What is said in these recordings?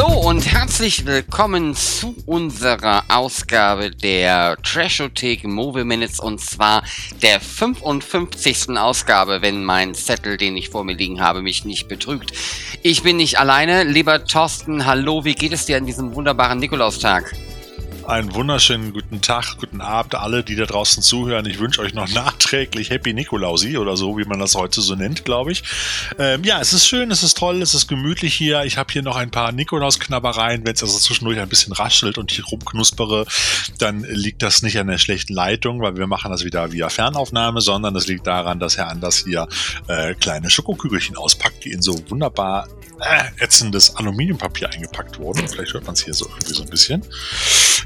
Hallo und herzlich willkommen zu unserer Ausgabe der Trashothek Movie Minutes und zwar der 55. Ausgabe, wenn mein Zettel, den ich vor mir liegen habe, mich nicht betrügt. Ich bin nicht alleine. Lieber Thorsten, hallo, wie geht es dir an diesem wunderbaren Nikolaustag? Einen wunderschönen guten Tag, guten Abend alle, die da draußen zuhören. Ich wünsche euch noch nachträglich Happy Nikolausi oder so, wie man das heute so nennt, glaube ich. Ähm, ja, es ist schön, es ist toll, es ist gemütlich hier. Ich habe hier noch ein paar Nikolausknabbereien. Wenn es also zwischendurch ein bisschen raschelt und ich rumknuspere, dann liegt das nicht an der schlechten Leitung, weil wir machen das wieder via Fernaufnahme, sondern es liegt daran, dass Herr Anders hier äh, kleine Schokokügelchen auspackt, die in so wunderbar äh, ätzendes Aluminiumpapier eingepackt wurden. Vielleicht hört man es hier so irgendwie so ein bisschen.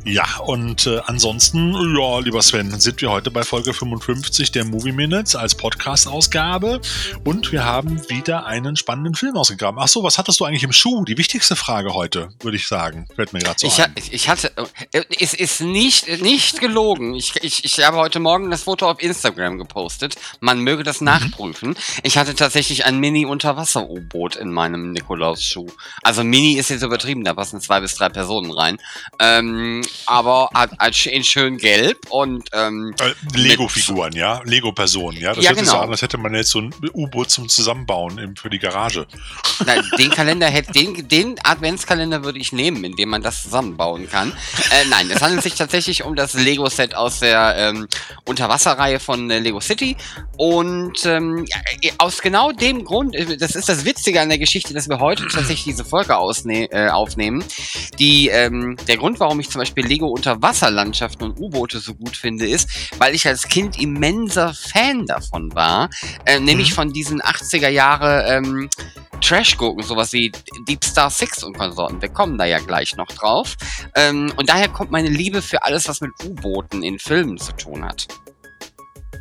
Ja, und äh, ansonsten, ja, lieber Sven, sind wir heute bei Folge 55 der Movie Minutes als Podcast-Ausgabe und wir haben wieder einen spannenden Film ausgegraben. Ach so, was hattest du eigentlich im Schuh? Die wichtigste Frage heute, würde ich sagen. Fällt mir gerade so ich, ein. ich hatte, äh, es ist nicht, nicht gelogen. Ich, ich, ich habe heute Morgen das Foto auf Instagram gepostet. Man möge das Mhm. nachprüfen. Ich hatte tatsächlich ein Mini-Unterwasser-U-Boot in meinem Nikolaus-Schuh. Also Mini ist jetzt übertrieben, da passen zwei bis drei Personen rein. Ähm, aber in schön gelb und ähm, Äh, Lego-Figuren, ja? Lego-Personen, ja? Das Ja, hört sich so genau. an, als hätte man jetzt so ein U-Boot zum Zusammenbauen für die Garage. Na, den Kalender hätte, den, den Adventskalender würde ich nehmen, in dem man das zusammenbauen kann. Äh, nein, es handelt sich tatsächlich um das Lego-Set aus der ähm, Unterwasserreihe von äh, Lego City. Und ähm, äh, aus genau dem Grund, äh, das ist das Witzige an der Geschichte, dass wir heute tatsächlich diese Folge ausne äh, aufnehmen. Die, ähm, der Grund, warum ich zum Beispiel Lego Unterwasserlandschaften und U-Boote so gut finde, ist, weil ich als Kind immenser Fan davon war. Äh, nämlich Mhm. von diesen 80er Jahre ähm, Trash-Gurken, sowas wie Deep Star Six und Konsorten. Wir kommen da ja gleich noch drauf. Ähm, und daher kommt meine Liebe für alles, was mit U-Booten in Filmen zu tun hat.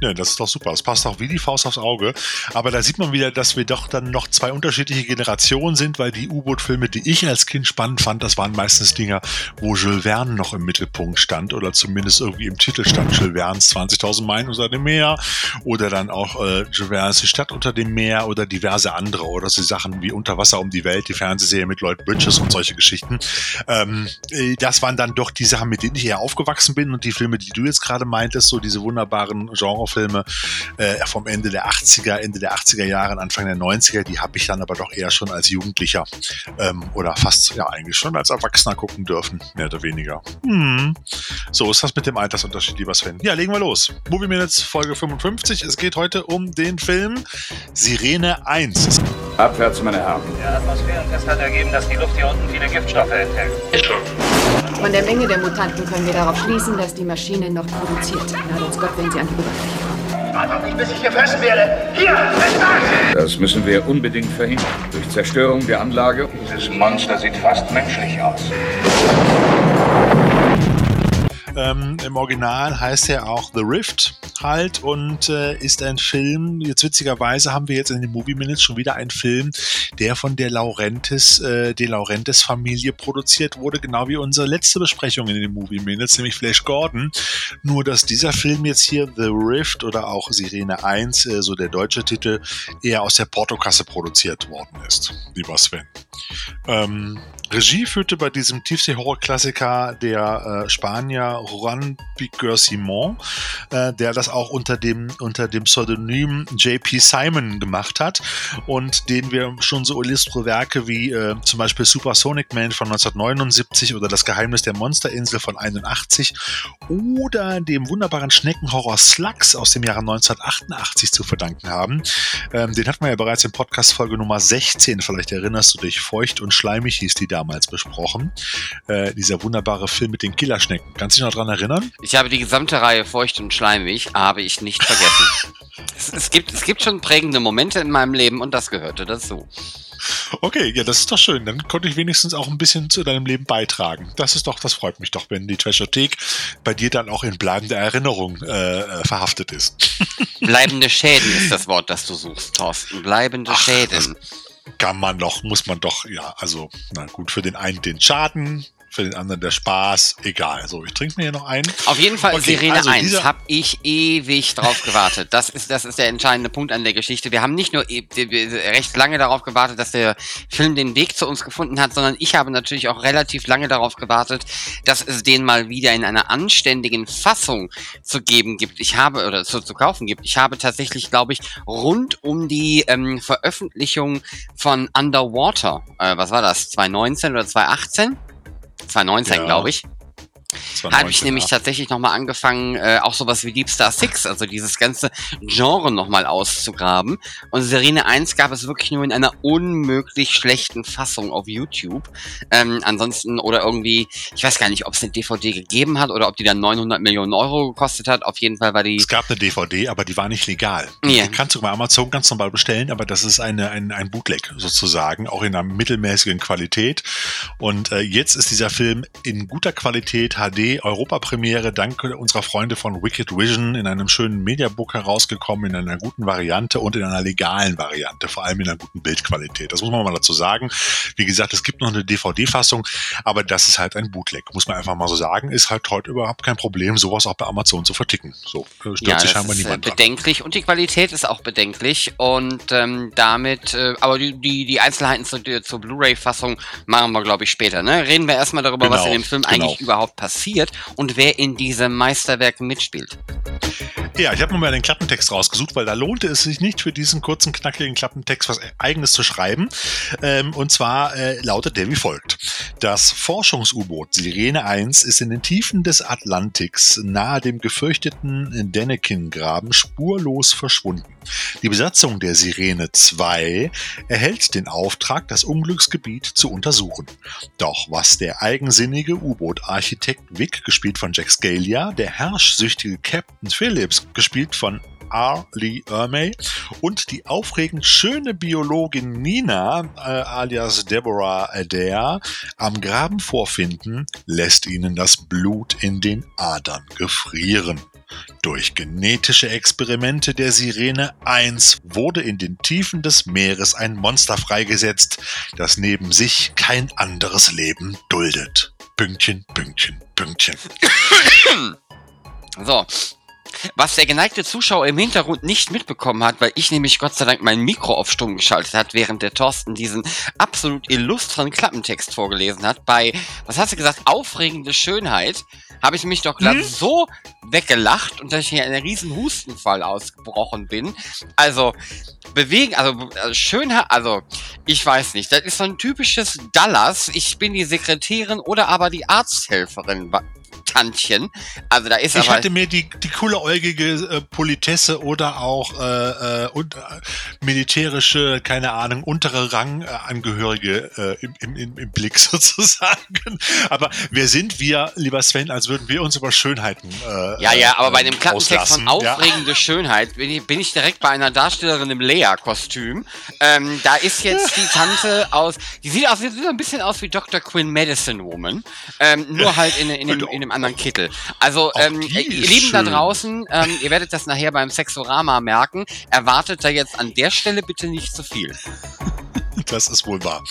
Ja, das ist doch super. Das passt auch wie die Faust aufs Auge. Aber da sieht man wieder, dass wir doch dann noch zwei unterschiedliche Generationen sind, weil die U-Boot-Filme, die ich als Kind spannend fand, das waren meistens Dinger, wo Jules Verne noch im Mittelpunkt stand oder zumindest irgendwie im Titel stand. Jules Verne's 20.000 Meilen unter dem Meer oder dann auch äh, Jules Verne's Die Stadt unter dem Meer oder diverse andere oder so Sachen wie Unterwasser um die Welt, die Fernsehserie mit Lloyd Bridges und solche Geschichten. Ähm, äh, das waren dann doch die Sachen, mit denen ich eher aufgewachsen bin und die Filme, die du jetzt gerade meintest, so diese wunderbaren Genrefilme äh, vom Ende der 80er, Ende der 80er Jahre, Anfang der 90er, die habe ich dann aber doch eher schon als Jugendlicher ähm, oder fast ja eigentlich schon als Erwachsener gucken dürfen, mehr oder weniger. Hm. So ist das mit dem Altersunterschied, lieber Sven. Ja, legen wir los. Movie Minutes Folge 55. Es geht heute um den Film Sirene 1. Abwärts, meine Herren. Der Atmosphärentest hat ergeben, dass die Luft hier unten viele Giftstoffe enthält. Von der Menge der Mutanten können wir darauf schließen, dass die Maschine noch produziert. Gnade uns Gott, wenn sie an die Oberfläche kommen. Wartet nicht, bis ich gefressen werde. Hier, fest das! Das müssen wir unbedingt verhindern. Durch Zerstörung der Anlage. Dieses Monster sieht fast menschlich aus. Ähm, Im Original heißt er auch The Rift halt und äh, ist ein Film, jetzt witzigerweise haben wir jetzt in den Movie Minutes schon wieder einen Film, der von der Laurentis, äh, der Laurentis Familie produziert wurde, genau wie unsere letzte Besprechung in den Movie Minutes, nämlich Flash Gordon. Nur, dass dieser Film jetzt hier The Rift oder auch Sirene 1, äh, so der deutsche Titel, eher aus der Portokasse produziert worden ist, lieber Sven. Ähm, Regie führte bei diesem Tiefsee-Horror-Klassiker der äh, Spanier Juan Piqueur Simon, äh, der das auch unter dem, unter dem Pseudonym JP Simon gemacht hat und den wir schon so illustre Werke wie äh, zum Beispiel Supersonic Man von 1979 oder Das Geheimnis der Monsterinsel von 81 oder dem wunderbaren Schneckenhorror Slugs aus dem Jahre 1988 zu verdanken haben. Ähm, den hatten wir ja bereits in Podcast-Folge Nummer 16, vielleicht erinnerst du dich, Feucht und Schleimig hieß die damals besprochen. Äh, dieser wunderbare Film mit den Killerschnecken. Kannst du dich noch dran erinnern? Ich habe die gesamte Reihe Feucht und Schleimig, habe ich nicht vergessen. es, es, gibt, es gibt schon prägende Momente in meinem Leben und das gehörte dazu. Okay, ja, das ist doch schön. Dann konnte ich wenigstens auch ein bisschen zu deinem Leben beitragen. Das ist doch, das freut mich doch, wenn die Trashothek bei dir dann auch in bleibender Erinnerung äh, äh, verhaftet ist. Bleibende Schäden ist das Wort, das du suchst, Thorsten. Bleibende Ach, Schäden. Kann man doch, muss man doch, ja, also, na gut, für den einen den Schaden, für den anderen der Spaß, egal. So, ich trinke mir hier noch einen. Auf jeden Fall Okay, Sirene also 1 dieser- habe ich ewig drauf gewartet. Das ist, das ist der entscheidende Punkt an der Geschichte. Wir haben nicht nur e- recht lange darauf gewartet, dass der Film den Weg zu uns gefunden hat, sondern ich habe natürlich auch relativ lange darauf gewartet, dass es den mal wieder in einer anständigen Fassung zu geben gibt. Ich habe, oder zu, zu kaufen gibt. Ich habe tatsächlich, glaube ich, rund um die ähm, Veröffentlichung von Underwater, äh, was war das, 2019 oder 2018? 2019, Ja. glaube ich. Habe ich 19, nämlich tatsächlich nochmal angefangen, äh, auch sowas wie Deep Star 6, also dieses ganze Genre nochmal auszugraben. Und Serene 1 gab es wirklich nur in einer unmöglich schlechten Fassung auf YouTube. Ähm, ansonsten, oder irgendwie, ich weiß gar nicht, ob es eine DVD gegeben hat oder ob die dann 900 Millionen Euro gekostet hat. Auf jeden Fall war die... Es gab eine DVD, aber die war nicht legal. Ja. Die kannst du bei Amazon ganz normal bestellen, aber das ist eine, ein, ein Bootleg sozusagen, auch in einer mittelmäßigen Qualität. Und äh, jetzt ist dieser Film in guter Qualität HD Europapremiere dank unserer Freunde von Wicked Vision in einem schönen Mediabook herausgekommen, in einer guten Variante und in einer legalen Variante, vor allem in einer guten Bildqualität. Das muss man mal dazu sagen. Wie gesagt, es gibt noch eine DVD-Fassung, aber das ist halt ein Bootleg, muss man einfach mal so sagen. Ist halt heute überhaupt kein Problem, sowas auch bei Amazon zu verticken. So äh, stört Ja, sich scheinbar äh, niemand dran. bedenklich und die Qualität ist auch bedenklich und ähm, damit, äh, aber die, die, die Einzelheiten zur, zur Blu-ray-Fassung machen wir, glaube ich, später. Ne? Reden wir erstmal darüber, was Genau, in dem Film genau. eigentlich überhaupt passiert und wer in diesem Meisterwerk mitspielt. Ja, ich habe mir mal den Klappentext rausgesucht, weil da lohnte es sich nicht für diesen kurzen, knackigen Klappentext was eigenes zu schreiben. Ähm, und zwar äh, lautet der wie folgt. Das Forschungs-U-Boot Sirene 1 ist in den Tiefen des Atlantiks nahe dem gefürchteten Denneken-Graben spurlos verschwunden. Die Besatzung der Sirene 2 erhält den Auftrag, das Unglücksgebiet zu untersuchen. Doch was der eigensinnige U-Boot-Architekt Vic, gespielt von Jack Scalia, der herrschsüchtige Captain Phillips, gespielt von R. Lee Ermey und die aufregend schöne Biologin Nina, äh, alias Deborah Adair, am Graben vorfinden, lässt ihnen das Blut in den Adern gefrieren. Durch genetische Experimente der Sirene 1 wurde in den Tiefen des Meeres ein Monster freigesetzt, das neben sich kein anderes Leben duldet. Pünktchen, Pünktchen, Pünktchen. So. Was der geneigte Zuschauer im Hintergrund nicht mitbekommen hat, weil ich nämlich Gott sei Dank mein Mikro auf stumm geschaltet hat, während der Thorsten diesen absolut illustren Klappentext vorgelesen hat, bei, was hast du gesagt, aufregende Schönheit, habe ich mich doch glatt so weggelacht und dass ich hier in einen riesen Hustenfall ausgebrochen bin. Also, bewegen, also, also Schönheit, also, ich weiß nicht, das ist so ein typisches Dallas, ich bin die Sekretärin oder aber die Arzthelferin. Tantchen. Also da ist Ich hatte mir die, die cooleräugige äh, Politesse oder auch äh, äh, und, äh, militärische, keine Ahnung, untere Rangangehörige äh, im, im, im, Blick sozusagen. Aber wer sind wir, lieber Sven, als würden wir uns über Schönheiten äh, Ja, ja, aber bei dem Klappentext von auslassen, ja? aufregende Schönheit bin ich, bin ich direkt bei einer Darstellerin im Lea-Kostüm. Ähm, da ist jetzt die Tante aus, die sieht aus, sieht ein bisschen aus wie Dr. Quinn Medicine Woman, ähm, nur halt in, in, in, in einem anderen Kittel. Also, ähm, die ihr Lieben da schön. draußen, ähm, ihr werdet das nachher beim Sexorama merken, erwartet da jetzt an der Stelle bitte nicht zu viel. Das ist wohl wahr.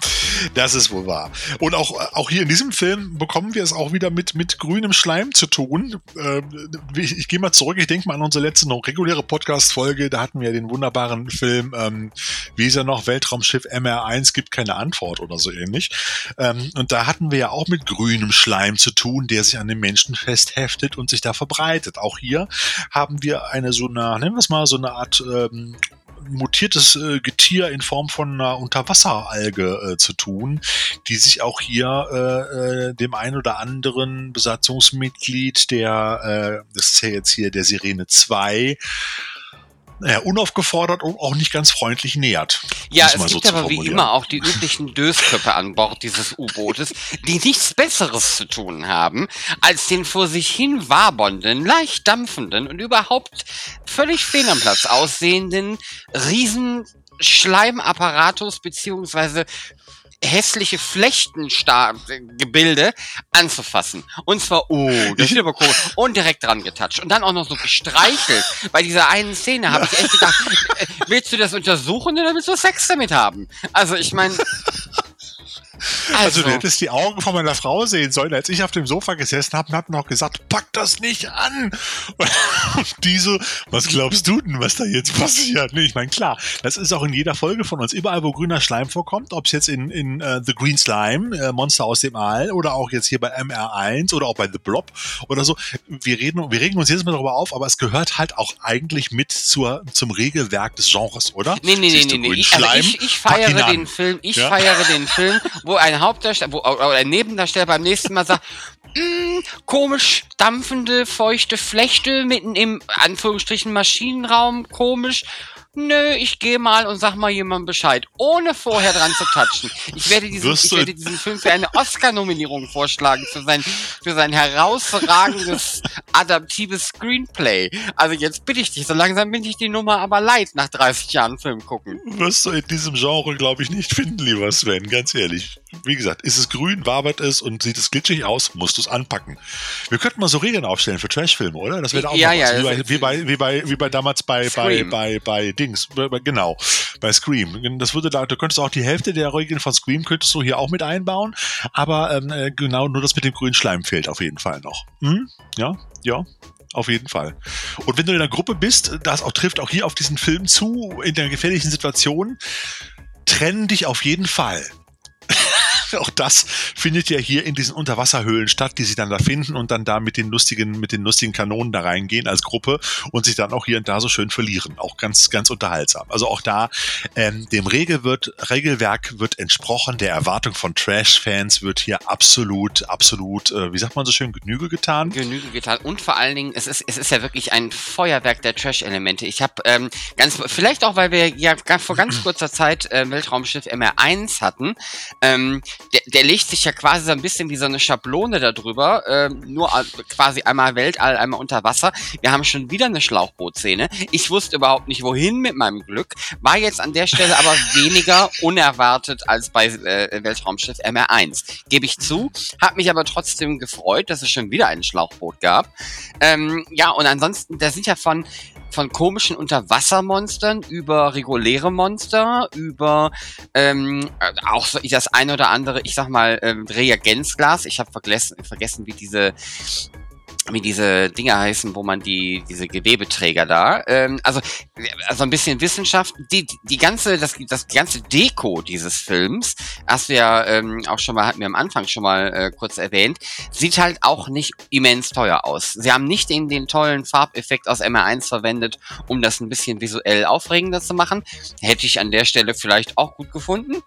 Das ist wohl wahr. Und auch, auch hier in diesem Film bekommen wir es auch wieder mit, mit grünem Schleim zu tun. Ähm, ich ich gehe mal zurück, ich denke mal an unsere letzte noch reguläre Podcast-Folge. Da hatten wir den wunderbaren Film, ähm, wie ist er noch, Weltraumschiff MR1 gibt keine Antwort oder so ähnlich. Ähm, und da hatten wir ja auch mit grünem Schleim zu tun, der sich an den Menschen festheftet und sich da verbreitet. Auch hier haben wir eine so eine, nennen wir es mal, so eine Art ähm, mutiertes äh, Getier in Form von einer Unterwasseralge äh, zu tun, die sich auch hier äh, äh, dem ein oder anderen Besatzungsmitglied der, äh, das ist ja jetzt hier der Sirene 2, naja, unaufgefordert und auch nicht ganz freundlich nähert. Ja, es gibt so aber wie immer auch die üblichen Dösköppe an Bord dieses U-Bootes, die nichts Besseres zu tun haben, als den vor sich hin wabernden, leicht dampfenden und überhaupt völlig fehl am Platz aussehenden riesen Schleimapparatus beziehungsweise hässliche Flechtengebilde anzufassen. Und zwar, oh, das sieht aber cool. Und direkt dran getatscht. Und dann auch noch so gestreichelt. Bei dieser einen Szene habe ich echt gedacht, äh, willst du das untersuchen oder willst du Sex damit haben? Also ich meine, Also, also, du hättest die Augen von meiner Frau sehen sollen, als ich auf dem Sofa gesessen habe und hab noch gesagt, pack das nicht an. Und die so, was glaubst du denn, was da jetzt passiert? Nee, ich meine, klar, das ist auch in jeder Folge von uns. Überall, wo grüner Schleim vorkommt, ob es jetzt in, in uh, The Green Slime, äh, Monster aus dem All, oder auch jetzt hier bei MR1 oder auch bei The Blob oder so. Wir reden, wir regen uns jetzt mal darüber auf, aber es gehört halt auch eigentlich mit zur, zum Regelwerk des Genres, oder? Nee, nee, nee, nee, nee. Ich, also ich, ich feiere den Film, ich ja? feiere den Film, wo ein Hauptdarsteller, wo, oder ein Nebendarsteller beim nächsten Mal sagt, mm, komisch dampfende, feuchte Flechte mitten im Anführungsstrichen Maschinenraum, komisch. Nö, ich gehe mal und sag mal jemandem Bescheid, ohne vorher dran zu touchen. Ich werde diesen, ich werde diesen Film für eine Oscar-Nominierung vorschlagen, für sein, für sein herausragendes, adaptives Screenplay. Also jetzt bitte ich dich, so langsam bin ich die Nummer aber leid nach 30 Jahren Film gucken. Wirst du in diesem Genre, glaube ich, nicht finden, lieber Sven, ganz ehrlich wie gesagt, ist es grün, wabert es und sieht es glitschig aus, musst du es anpacken. Wir könnten mal so Regeln aufstellen für Trashfilme, oder? Das wäre auch ja, ja, wie, bei, wie, bei, wie, bei, wie bei damals bei, bei, bei, bei Dings, genau, bei Scream. Das würde da, du könntest auch die Hälfte der Regeln von Scream könntest du hier auch mit einbauen, aber ähm, äh, genau nur das mit dem grünen Schleim fehlt auf jeden Fall noch. Hm? Ja, ja, auf jeden Fall. Und wenn du in einer Gruppe bist, das auch trifft auch hier auf diesen Film zu, in der gefährlichen Situation, trenn dich auf jeden Fall. auch das findet ja hier in diesen Unterwasserhöhlen statt, die sie dann da finden und dann da mit den lustigen, mit den lustigen Kanonen da reingehen als Gruppe und sich dann auch hier und da so schön verlieren. Auch ganz, ganz unterhaltsam. Also auch da, ähm, dem Regel wird, Regelwerk wird entsprochen, der Erwartung von Trash-Fans wird hier absolut, absolut, äh, wie sagt man so schön, Genüge getan. Genüge getan. Und vor allen Dingen, es ist, es ist ja wirklich ein Feuerwerk der Trash-Elemente. Ich habe ähm, ganz, vielleicht auch, weil wir ja vor ganz kurzer Zeit äh, Weltraumschiff MR1 hatten, ähm, der, der legt sich ja quasi so ein bisschen wie so eine Schablone darüber, ähm, nur quasi einmal Weltall, einmal unter Wasser. Wir haben schon wieder eine Schlauchbootszene. Ich wusste überhaupt nicht, wohin mit meinem Glück, war jetzt an der Stelle aber weniger unerwartet als bei äh, Weltraumschiff MR1. Gebe ich zu, hat mich aber trotzdem gefreut, dass es schon wieder ein Schlauchboot gab. Ähm, ja, und ansonsten, da sind ja von von komischen Unterwassermonstern über reguläre Monster, über ähm, auch so das eine oder andere, ich sag mal, ähm, Reagenzglas. Ich habe vergessen, vergessen, wie diese wie diese Dinger heißen, wo man die diese Gewebeträger da, ähm, also also ein bisschen Wissenschaft, die die ganze das das ganze Deko dieses Films, hast du ja ähm, auch schon mal hatten wir am Anfang schon mal äh, kurz erwähnt, sieht halt auch nicht immens teuer aus. Sie haben nicht den den tollen Farbeffekt aus MR1 verwendet, um das ein bisschen visuell aufregender zu machen. Hätte ich an der Stelle vielleicht auch gut gefunden,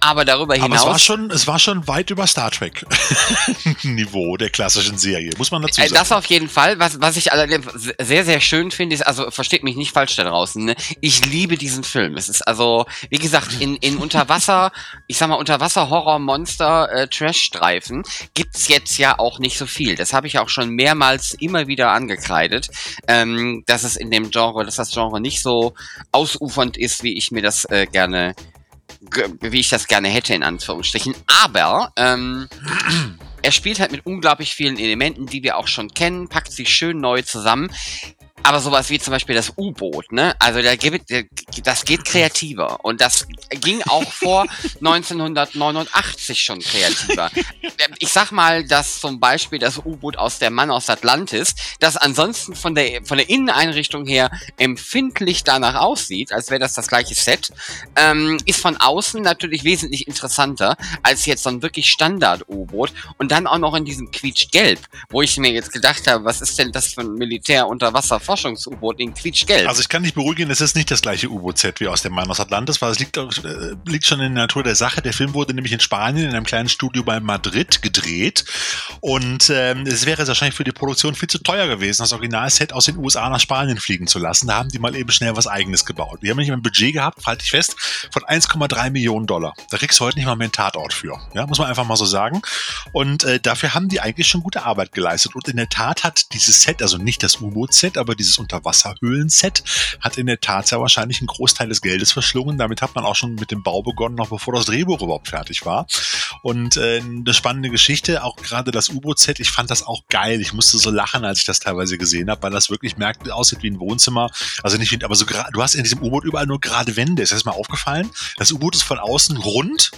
aber darüber hinaus aber es war schon es war schon weit über Star Trek Niveau der klassischen Serie, muss man dazu äh, sagen. Das auf jeden Fall. Was, was ich allerdings sehr, sehr schön finde, ist, also versteht mich nicht falsch da draußen, ne? ich liebe diesen Film. Es ist also, wie gesagt, in, in Unterwasser, ich sag mal, Unterwasser-Horror-Monster-Trash-Streifen äh, gibt's jetzt ja auch nicht so viel. Das habe ich auch schon mehrmals immer wieder angekreidet, ähm, dass es in dem Genre, dass das Genre nicht so ausufernd ist, wie ich mir das äh, gerne wie ich das gerne hätte, in Anführungsstrichen. Aber ähm, er spielt halt mit unglaublich vielen Elementen, die wir auch schon kennen, packt sie schön neu zusammen. Aber sowas wie zum Beispiel das U-Boot, ne? Also da gibt, das geht kreativer. Und das ging auch vor 1989 schon kreativer. Ich sag mal, dass zum Beispiel das U-Boot aus der Mann aus Atlantis, das ansonsten von der, von der Inneneinrichtung her empfindlich danach aussieht, als wäre das das gleiche Set, ähm, ist von außen natürlich wesentlich interessanter als jetzt so ein wirklich Standard-U-Boot. Und dann auch noch in diesem Quietschgelb, wo ich mir jetzt gedacht habe, was ist denn das für ein Militär-Unterwasser- Forschungs-U-Boot in quietschgelb. Also ich kann dich beruhigen, es ist nicht das gleiche U-Boot-Set wie aus dem Mann aus Atlantis, weil es liegt, äh, liegt schon in der Natur der Sache. Der Film wurde nämlich in Spanien in einem kleinen Studio bei Madrid gedreht und ähm, es wäre wahrscheinlich für die Produktion viel zu teuer gewesen, das Originalset aus den USA nach Spanien fliegen zu lassen. Da haben die mal eben schnell was eigenes gebaut. Wir haben nämlich ein Budget gehabt, halte ich fest, von 1,3 Millionen Dollar. Da kriegst du heute nicht mal mehr einen Tatort für. Ja, muss man einfach mal so sagen. Und äh, dafür haben die eigentlich schon gute Arbeit geleistet. Und in der Tat hat dieses Set, also nicht das U-Boot-Set, aber dieses Unterwasserhöhlen-Set hat in der Tat sehr wahrscheinlich einen Großteil des Geldes verschlungen. Damit hat man auch schon mit dem Bau begonnen, noch bevor das Drehbuch überhaupt fertig war. Und äh, eine spannende Geschichte, auch gerade das U-Boot-Set, ich fand das auch geil. Ich musste so lachen, als ich das teilweise gesehen habe, weil das wirklich merkt, aussieht wie ein Wohnzimmer. Also nicht wie, aber so du hast in diesem U-Boot überall nur gerade Wände. Ist das mal aufgefallen? Das U-Boot ist von außen rund,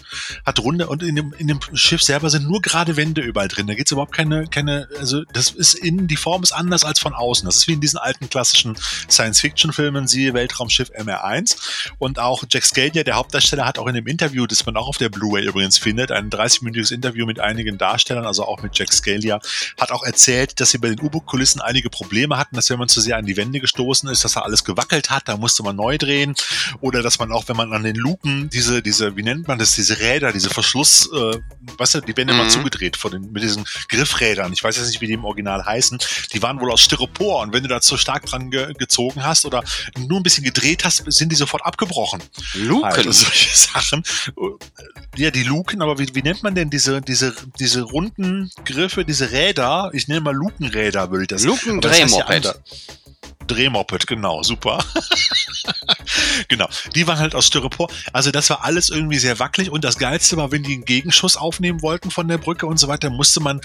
hat runde und in dem, in dem Schiff selber sind nur gerade Wände überall drin. Da geht's überhaupt keine, keine, also das ist innen, die Form ist anders als von außen. Das ist wie in diesen alten klassischen Science-Fiction-Filmen, siehe Weltraumschiff MR1. Und auch Jack Scalia, der Hauptdarsteller, hat auch in dem Interview, das man auch auf der Blu-ray übrigens findet, ein 30-minütiges Interview mit einigen Darstellern, also auch mit Jack Scalia, hat auch erzählt, dass sie bei den U-Boot-Kulissen einige Probleme hatten, dass wenn man zu sehr an die Wände gestoßen ist, dass da alles gewackelt hat, da musste man neu drehen. Oder dass man auch, wenn man an den Luken diese, diese, wie nennt man das, diese Räder, diese Verschluss, äh, weißt du, die Wände mhm. mal zugedreht von den, mit diesen Griffrädern. Ich weiß jetzt nicht, wie die im Original heißen. Die waren wohl aus Styropor und wenn du da zu stark dran ge gezogen hast oder nur ein bisschen gedreht hast, sind die sofort abgebrochen. Luken. Also solche Sachen. Ja, die Luken, aber wie, wie nennt man denn diese, diese, diese runden Griffe, diese Räder? Ich nenne mal Lukenräder, würde ich das. Lukendrehmoped. Das heißt Drehmoped, genau, super. genau, die waren halt aus Styropor. Also das war alles irgendwie sehr wackelig und das Geilste war, wenn die einen Gegenschuss aufnehmen wollten von der Brücke und so weiter, musste man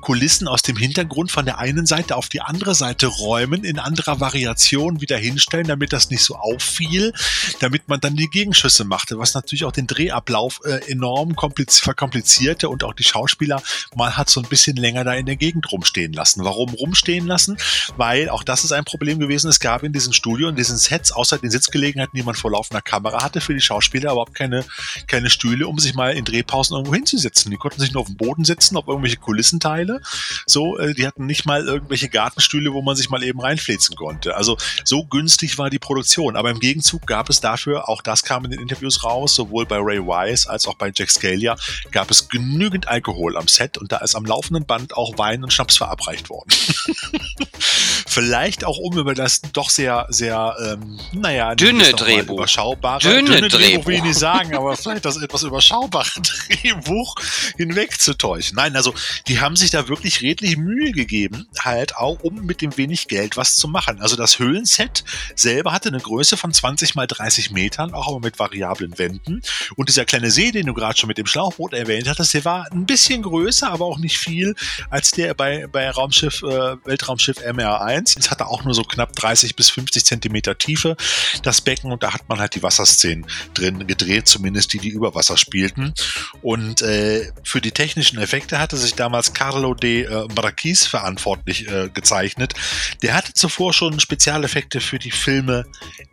Kulissen aus dem Hintergrund von der einen Seite auf die andere Seite räumen, in anderer Variation wieder hinstellen, damit das nicht so auffiel, damit man dann die Gegenschüsse machte, was natürlich auch den Drehablauf äh, enorm verkomplizierte und auch die Schauspieler mal hat so ein bisschen länger da in der Gegend rumstehen lassen. Warum rumstehen lassen? Weil auch das ist ein Problem gewesen. Es gab in diesem Studio, in diesen Sets, außer den Sitzgelegenheiten, die man vor laufender Kamera hatte, für die Schauspieler überhaupt keine, keine Stühle, um sich mal in Drehpausen irgendwo hinzusetzen. Die konnten sich nur auf dem Boden setzen, auf irgendwelche Kulissenteile. So, äh, die hatten nicht mal irgendwelche Gartenstühle, wo man sich mal eben reinfläzen konnte. Also so günstig war die Produktion. Aber im Gegenzug gab es dafür, auch das kam in den Interviews raus, sowohl bei Ray Wise als auch bei Jack Scalia, gab es genügend Alkohol am Set und da ist am laufenden Band auch Wein und Schnaps verabreicht worden. Vielleicht auch um über das doch sehr, sehr, ähm, naja, dünne Drehbuch. Überschaubare, dünne, dünne Drehbuch, Drehbuch will ich nicht sagen, aber vielleicht das etwas überschaubare Drehbuch hinwegzutäuschen. Nein, also die haben sich da wirklich redlich Mühe gegeben, halt auch, um mit dem wenig Geld was zu machen. Also das Höhlenset selber hatte eine Größe von 20 mal 30 Metern, auch aber mit variablen Wänden. Und dieser kleine See, den du gerade schon mit dem Schlauchboot erwähnt hattest, der war ein bisschen größer, aber auch nicht viel als der bei, bei Raumschiff, äh, Weltraumschiff MR1. Es hatte auch nur so knapp 30 bis 50 Zentimeter Tiefe, das Becken. Und da hat man halt die Wasserszenen drin gedreht, zumindest die, die über Wasser spielten. Und äh, für die technischen Effekte hatte sich damals Carlo de äh, Marquis verantwortlich äh, gezeichnet. Der hatte zuvor schon Spezialeffekte für die Filme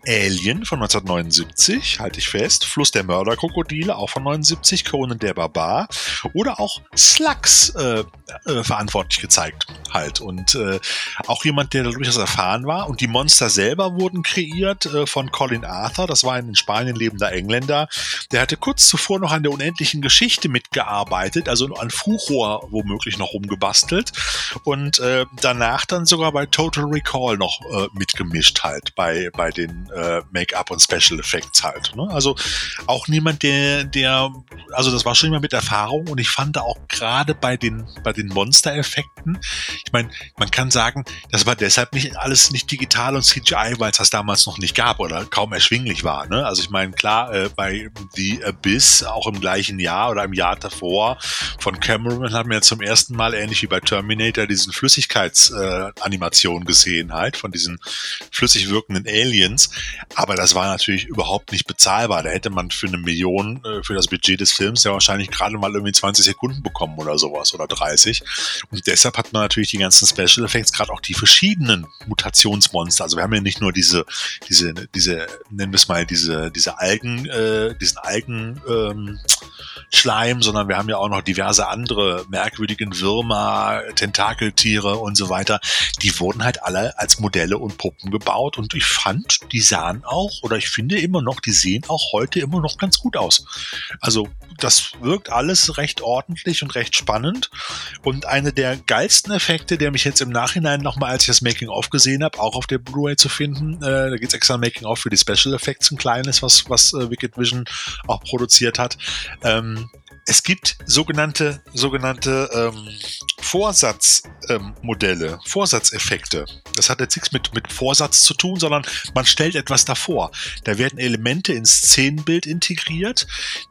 Alien von 1979, halte ich fest, Fluss der Mörderkrokodile auch von 79, Conan der Barbar oder auch Slugs äh, äh, verantwortlich gezeigt halt. Und äh, auch jemand, der durchaus erfahren war. Und die Monster selber wurden kreiert äh, von Colin Arthur. Das war ein in Spanien lebender Engländer. Der hatte kurz zuvor noch an der unendlichen Geschichte mitgearbeitet, also an Fuchrohr womöglich noch rumgebastelt. Und äh, danach dann sogar bei Total Recall noch äh, mitgemischt halt, bei, bei den äh, Make-up und Special Effects halt. Ne? Also auch niemand, der, der, also das war schon immer mit Erfahrung und ich fand auch gerade bei den, bei den Monster-Effekten, ich meine, man kann sagen, das war deshalb nicht alles nicht digital und CGI, weil es das damals noch nicht gab oder kaum erschwinglich war. Ne? Also ich meine, klar, äh, bei The Abyss, auch im gleichen Jahr oder im Jahr davor von Cameron haben wir zum ersten Mal, ähnlich wie bei Terminator, diesen Flüssigkeitsanimation äh, gesehen, halt, von diesen flüssig wirkenden Aliens. Aber das war natürlich überhaupt nicht bezahlbar. Da hätte man für eine Million, äh, für das Budget des Films ja wahrscheinlich gerade mal irgendwie 20 Sekunden bekommen oder sowas oder 30. Und deshalb hat man natürlich die ganzen Special Effects, gerade auch die verschiedenen Mutationsmonster. Also wir haben ja nicht nur diese, diese, diese, nennen wir es mal, diese, diese Algen, äh, diesen Algen, ähm, Schleim, sondern wir haben ja auch noch diverse andere merkwürdigen Würmer, Tentakeltiere und so weiter. Die wurden halt alle als Modelle und Puppen gebaut und ich fand, die sahen auch, oder ich finde immer noch, die sehen auch heute immer noch ganz gut aus. Also das wirkt alles recht ordentlich und recht spannend. Und eine der geilsten Effekte, der mich jetzt im Nachhinein nochmal, als ich das Making-of gesehen habe, auch auf der Blu-ray zu finden, äh, da es extra Making-of für die Special Effects, ein kleines, was, was äh, Wicked Vision auch produziert hat. Ähm, es gibt sogenannte, sogenannte ähm, Vorsatzmodelle, ähm, Vorsatzeffekte. Das hat jetzt nichts mit, mit Vorsatz zu tun, sondern man stellt etwas davor. Da werden Elemente ins Szenenbild integriert,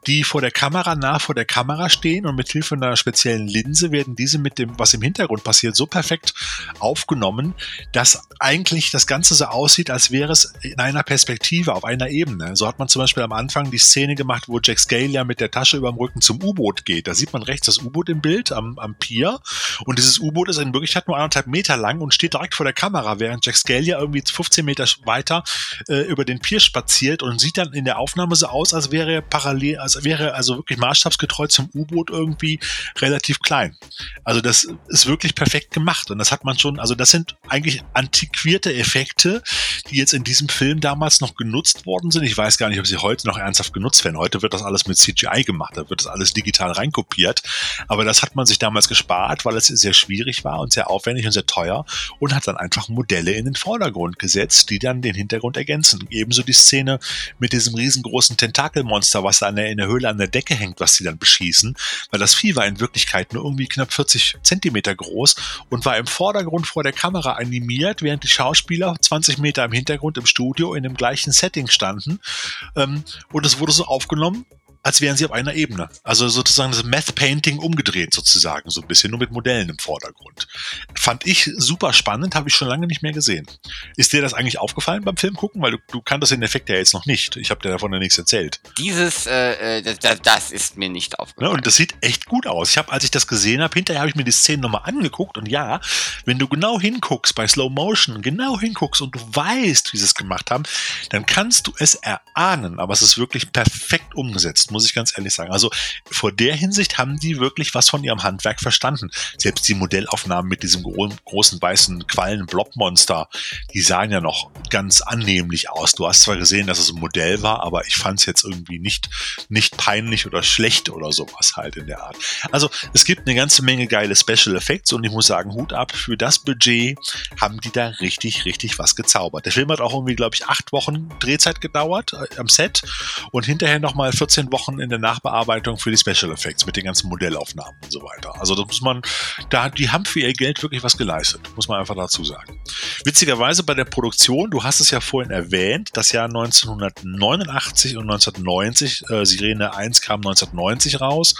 die vor der Kamera, nah vor der Kamera stehen und mit Hilfe einer speziellen Linse werden diese mit dem, was im Hintergrund passiert, so perfekt aufgenommen, dass eigentlich das Ganze so aussieht, als wäre es in einer Perspektive, auf einer Ebene. So hat man zum Beispiel am Anfang die Szene gemacht, wo Jack Scalia mit der Tasche über dem Rücken zum U-Boot geht. Da sieht man rechts das U-Boot im Bild am, am Pier und dieses U-Boot ist in Wirklichkeit nur anderthalb Meter lang und steht direkt vor der Kamera, während Jack Scalia irgendwie 15 Meter weiter äh, über den Pier spaziert und sieht dann in der Aufnahme so aus, als wäre er parallel, als wäre also wirklich maßstabsgetreu zum U-Boot irgendwie relativ klein. Also das ist wirklich perfekt gemacht und das hat man schon, also das sind eigentlich antiquierte Effekte, die jetzt in diesem Film damals noch genutzt worden sind. Ich weiß gar nicht, ob sie heute noch ernsthaft genutzt werden. Heute wird das alles mit CGI gemacht, da wird das alles digital reinkopiert. Aber das hat man sich damals gespart, weil es sehr schwierig war und sehr aufwendig und sehr teuer und hat dann einfach Modelle in den Vordergrund gesetzt, die dann den Hintergrund ergänzen. Ebenso die Szene mit diesem riesengroßen Tentakelmonster, was da in der, in der Höhle an der Decke hängt, was sie dann beschießen, weil das Vieh war in Wirklichkeit nur irgendwie knapp 40 Zentimeter groß und war im Vordergrund vor der Kamera animiert, während die Schauspieler 20 Meter im Hintergrund im Studio in dem gleichen Setting standen. Ähm, und es wurde so aufgenommen, als wären sie auf einer Ebene. Also sozusagen das Math Painting umgedreht sozusagen, so ein bisschen nur mit Modellen im Vordergrund. Fand ich super spannend, habe ich schon lange nicht mehr gesehen. Ist dir das eigentlich aufgefallen beim Film gucken? Weil du, du kanntest den Effekt ja jetzt noch nicht. Ich habe dir davon ja nichts erzählt. Dieses, äh, äh das, das ist mir nicht aufgefallen. Ja, und das sieht echt gut aus. Ich habe, als ich das gesehen habe, hinterher habe ich mir die Szene nochmal angeguckt und ja, wenn du genau hinguckst bei Slow Motion, genau hinguckst und du weißt, wie sie es gemacht haben, dann kannst du es erahnen. Aber es ist wirklich perfekt umgesetzt muss ich ganz ehrlich sagen. Also vor der Hinsicht haben die wirklich was von ihrem Handwerk verstanden. Selbst die Modellaufnahmen mit diesem gro großen weißen Quallen-Blobmonster, die sahen ja noch ganz annehmlich aus. Du hast zwar gesehen, dass es ein Modell war, aber ich fand es jetzt irgendwie nicht, nicht peinlich oder schlecht oder sowas halt in der Art. Also es gibt eine ganze Menge geile Special Effects und ich muss sagen, Hut ab, für das Budget haben die da richtig, richtig was gezaubert. Der Film hat auch irgendwie, glaube ich, acht Wochen Drehzeit gedauert äh, am Set und hinterher nochmal 14 Wochen Wochen in der Nachbearbeitung für die Special Effects mit den ganzen Modellaufnahmen und so weiter. Also das muss man, da die haben für ihr Geld wirklich was geleistet, muss man einfach dazu sagen. Witzigerweise bei der Produktion, du hast es ja vorhin erwähnt, das Jahr 1989 und 1990, äh, Sirene 1 kam 1990 raus.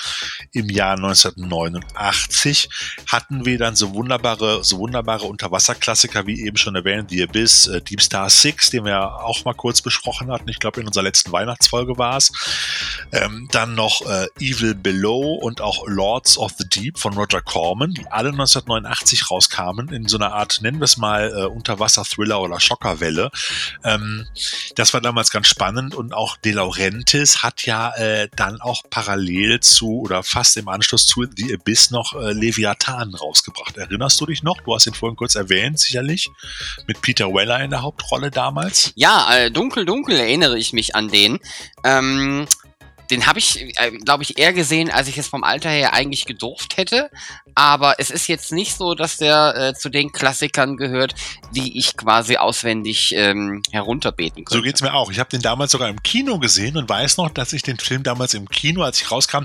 Im Jahr 1989 hatten wir dann so wunderbare, so wunderbare Unterwasserklassiker wie eben schon erwähnt, The Abyss, äh, Deep Star 6, den wir auch mal kurz besprochen hatten. Ich glaube, in unserer letzten Weihnachtsfolge war es. Ähm, dann noch äh, Evil Below und auch Lords of the Deep von Roger Corman, die alle 1989 rauskamen in so einer Art, nennen wir es mal, äh, Unterwasser-Thriller oder Schockerwelle. Ähm, das war damals ganz spannend und auch De Laurentiis hat ja äh, dann auch parallel zu oder fast im Anschluss zu The Abyss noch äh, Leviathan rausgebracht. Erinnerst du dich noch? Du hast ihn vorhin kurz erwähnt, sicherlich, mit Peter Weller in der Hauptrolle damals. Ja, äh, dunkel, dunkel erinnere ich mich an den. Ähm, den habe ich, äh, glaube ich, eher gesehen, als ich es vom Alter her eigentlich gedurft hätte. Aber es ist jetzt nicht so, dass der äh, zu den Klassikern gehört, die ich quasi auswendig ähm, herunterbeten könnte. So geht's mir auch. Ich habe den damals sogar im Kino gesehen und weiß noch, dass ich den Film damals im Kino, als ich rauskam,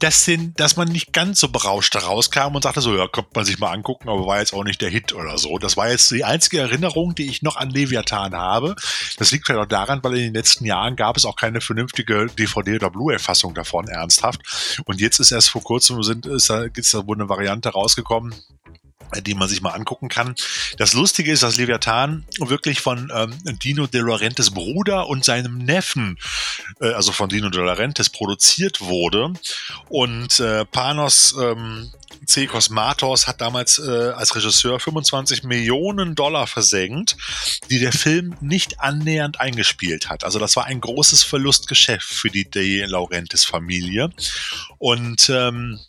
dass, den, dass man nicht ganz so berauscht rauskam und sagte so, ja, kommt man sich mal angucken, aber war jetzt auch nicht der Hit oder so. Das war jetzt die einzige Erinnerung, die ich noch an Leviathan habe. Das liegt vielleicht auch daran, weil in den letzten Jahren gab es auch keine vernünftige DVD oder Blu-ray-Fassung davon, ernsthaft. Und jetzt ist erst vor kurzem, sind, ist da, ist da wohl eine Variante rausgekommen, die man sich mal angucken kann. Das Lustige ist, dass Leviathan wirklich von ähm, Dino De Laurentiis Bruder und seinem Neffen, äh, also von Dino De Laurentiis, produziert wurde. Und äh, Panos ähm, C. Cosmatos hat damals äh, als Regisseur 25 Millionen Dollar versenkt, die der Film nicht annähernd eingespielt hat. Also das war ein großes Verlustgeschäft für die De Laurentiis Familie. Und ähm,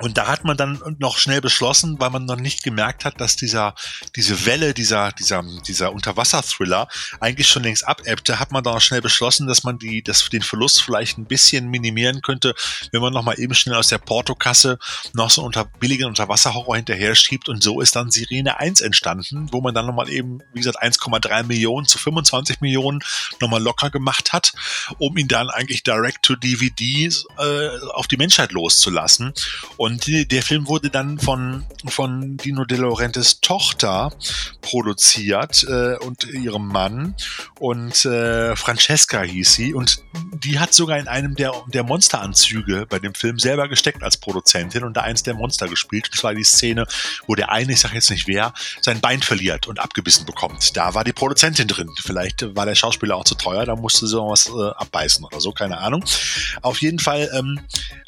Und da hat man dann noch schnell beschlossen, weil man noch nicht gemerkt hat, dass dieser, diese Welle, dieser, dieser, dieser Unterwasser-Thriller eigentlich schon längst abebbte, hat man dann auch schnell beschlossen, dass man die, das, den Verlust vielleicht ein bisschen minimieren könnte, wenn man nochmal eben schnell aus der Portokasse noch so unter billigen Unterwasserhorror hinterher schiebt. Und so ist dann Sirene 1 entstanden, wo man dann nochmal eben, wie gesagt, 1,3 Millionen zu 25 Millionen nochmal locker gemacht hat, um ihn dann eigentlich direct to DVD äh, auf die Menschheit loszulassen. Und und der Film wurde dann von, von Dino De Laurentiis Tochter produziert äh, und ihrem Mann. Und äh, Francesca hieß sie. Und die hat sogar in einem der, der Monsteranzüge bei dem Film selber gesteckt als Produzentin und da eins der Monster gespielt. Und zwar die Szene, wo der eine, ich sage jetzt nicht wer, sein Bein verliert und abgebissen bekommt. Da war die Produzentin drin. Vielleicht war der Schauspieler auch zu teuer, da musste sie was äh, abbeißen oder so, keine Ahnung. Auf jeden Fall ähm,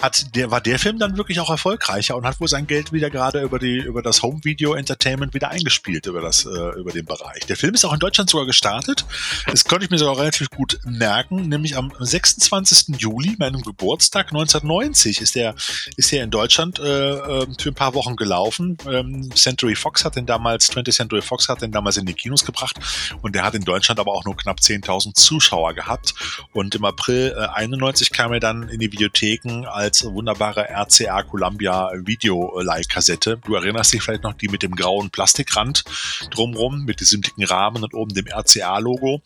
hat der, war der Film dann wirklich auch erfolgreich erfolgreicher und hat wohl sein Geld wieder gerade über die über das Home Video Entertainment wieder eingespielt über das äh, über den Bereich. Der Film ist auch in Deutschland sogar gestartet. Das konnte ich mir sogar relativ gut merken, nämlich am 26. Juli, meinem Geburtstag 1990, ist der ist der in Deutschland äh, äh, für ein paar Wochen gelaufen. Ähm, Century Fox hat den damals 20 Century Fox hat den damals in die Kinos gebracht und der hat in Deutschland aber auch nur knapp 10.000 Zuschauer gehabt und im April äh, 91 kam er dann in die Videotheken als wunderbare RCA Columbia Columbia Video-Leihkassette. Du erinnerst dich vielleicht noch die mit dem grauen Plastikrand drumrum, mit diesem dicken Rahmen und oben dem RCA-Logo.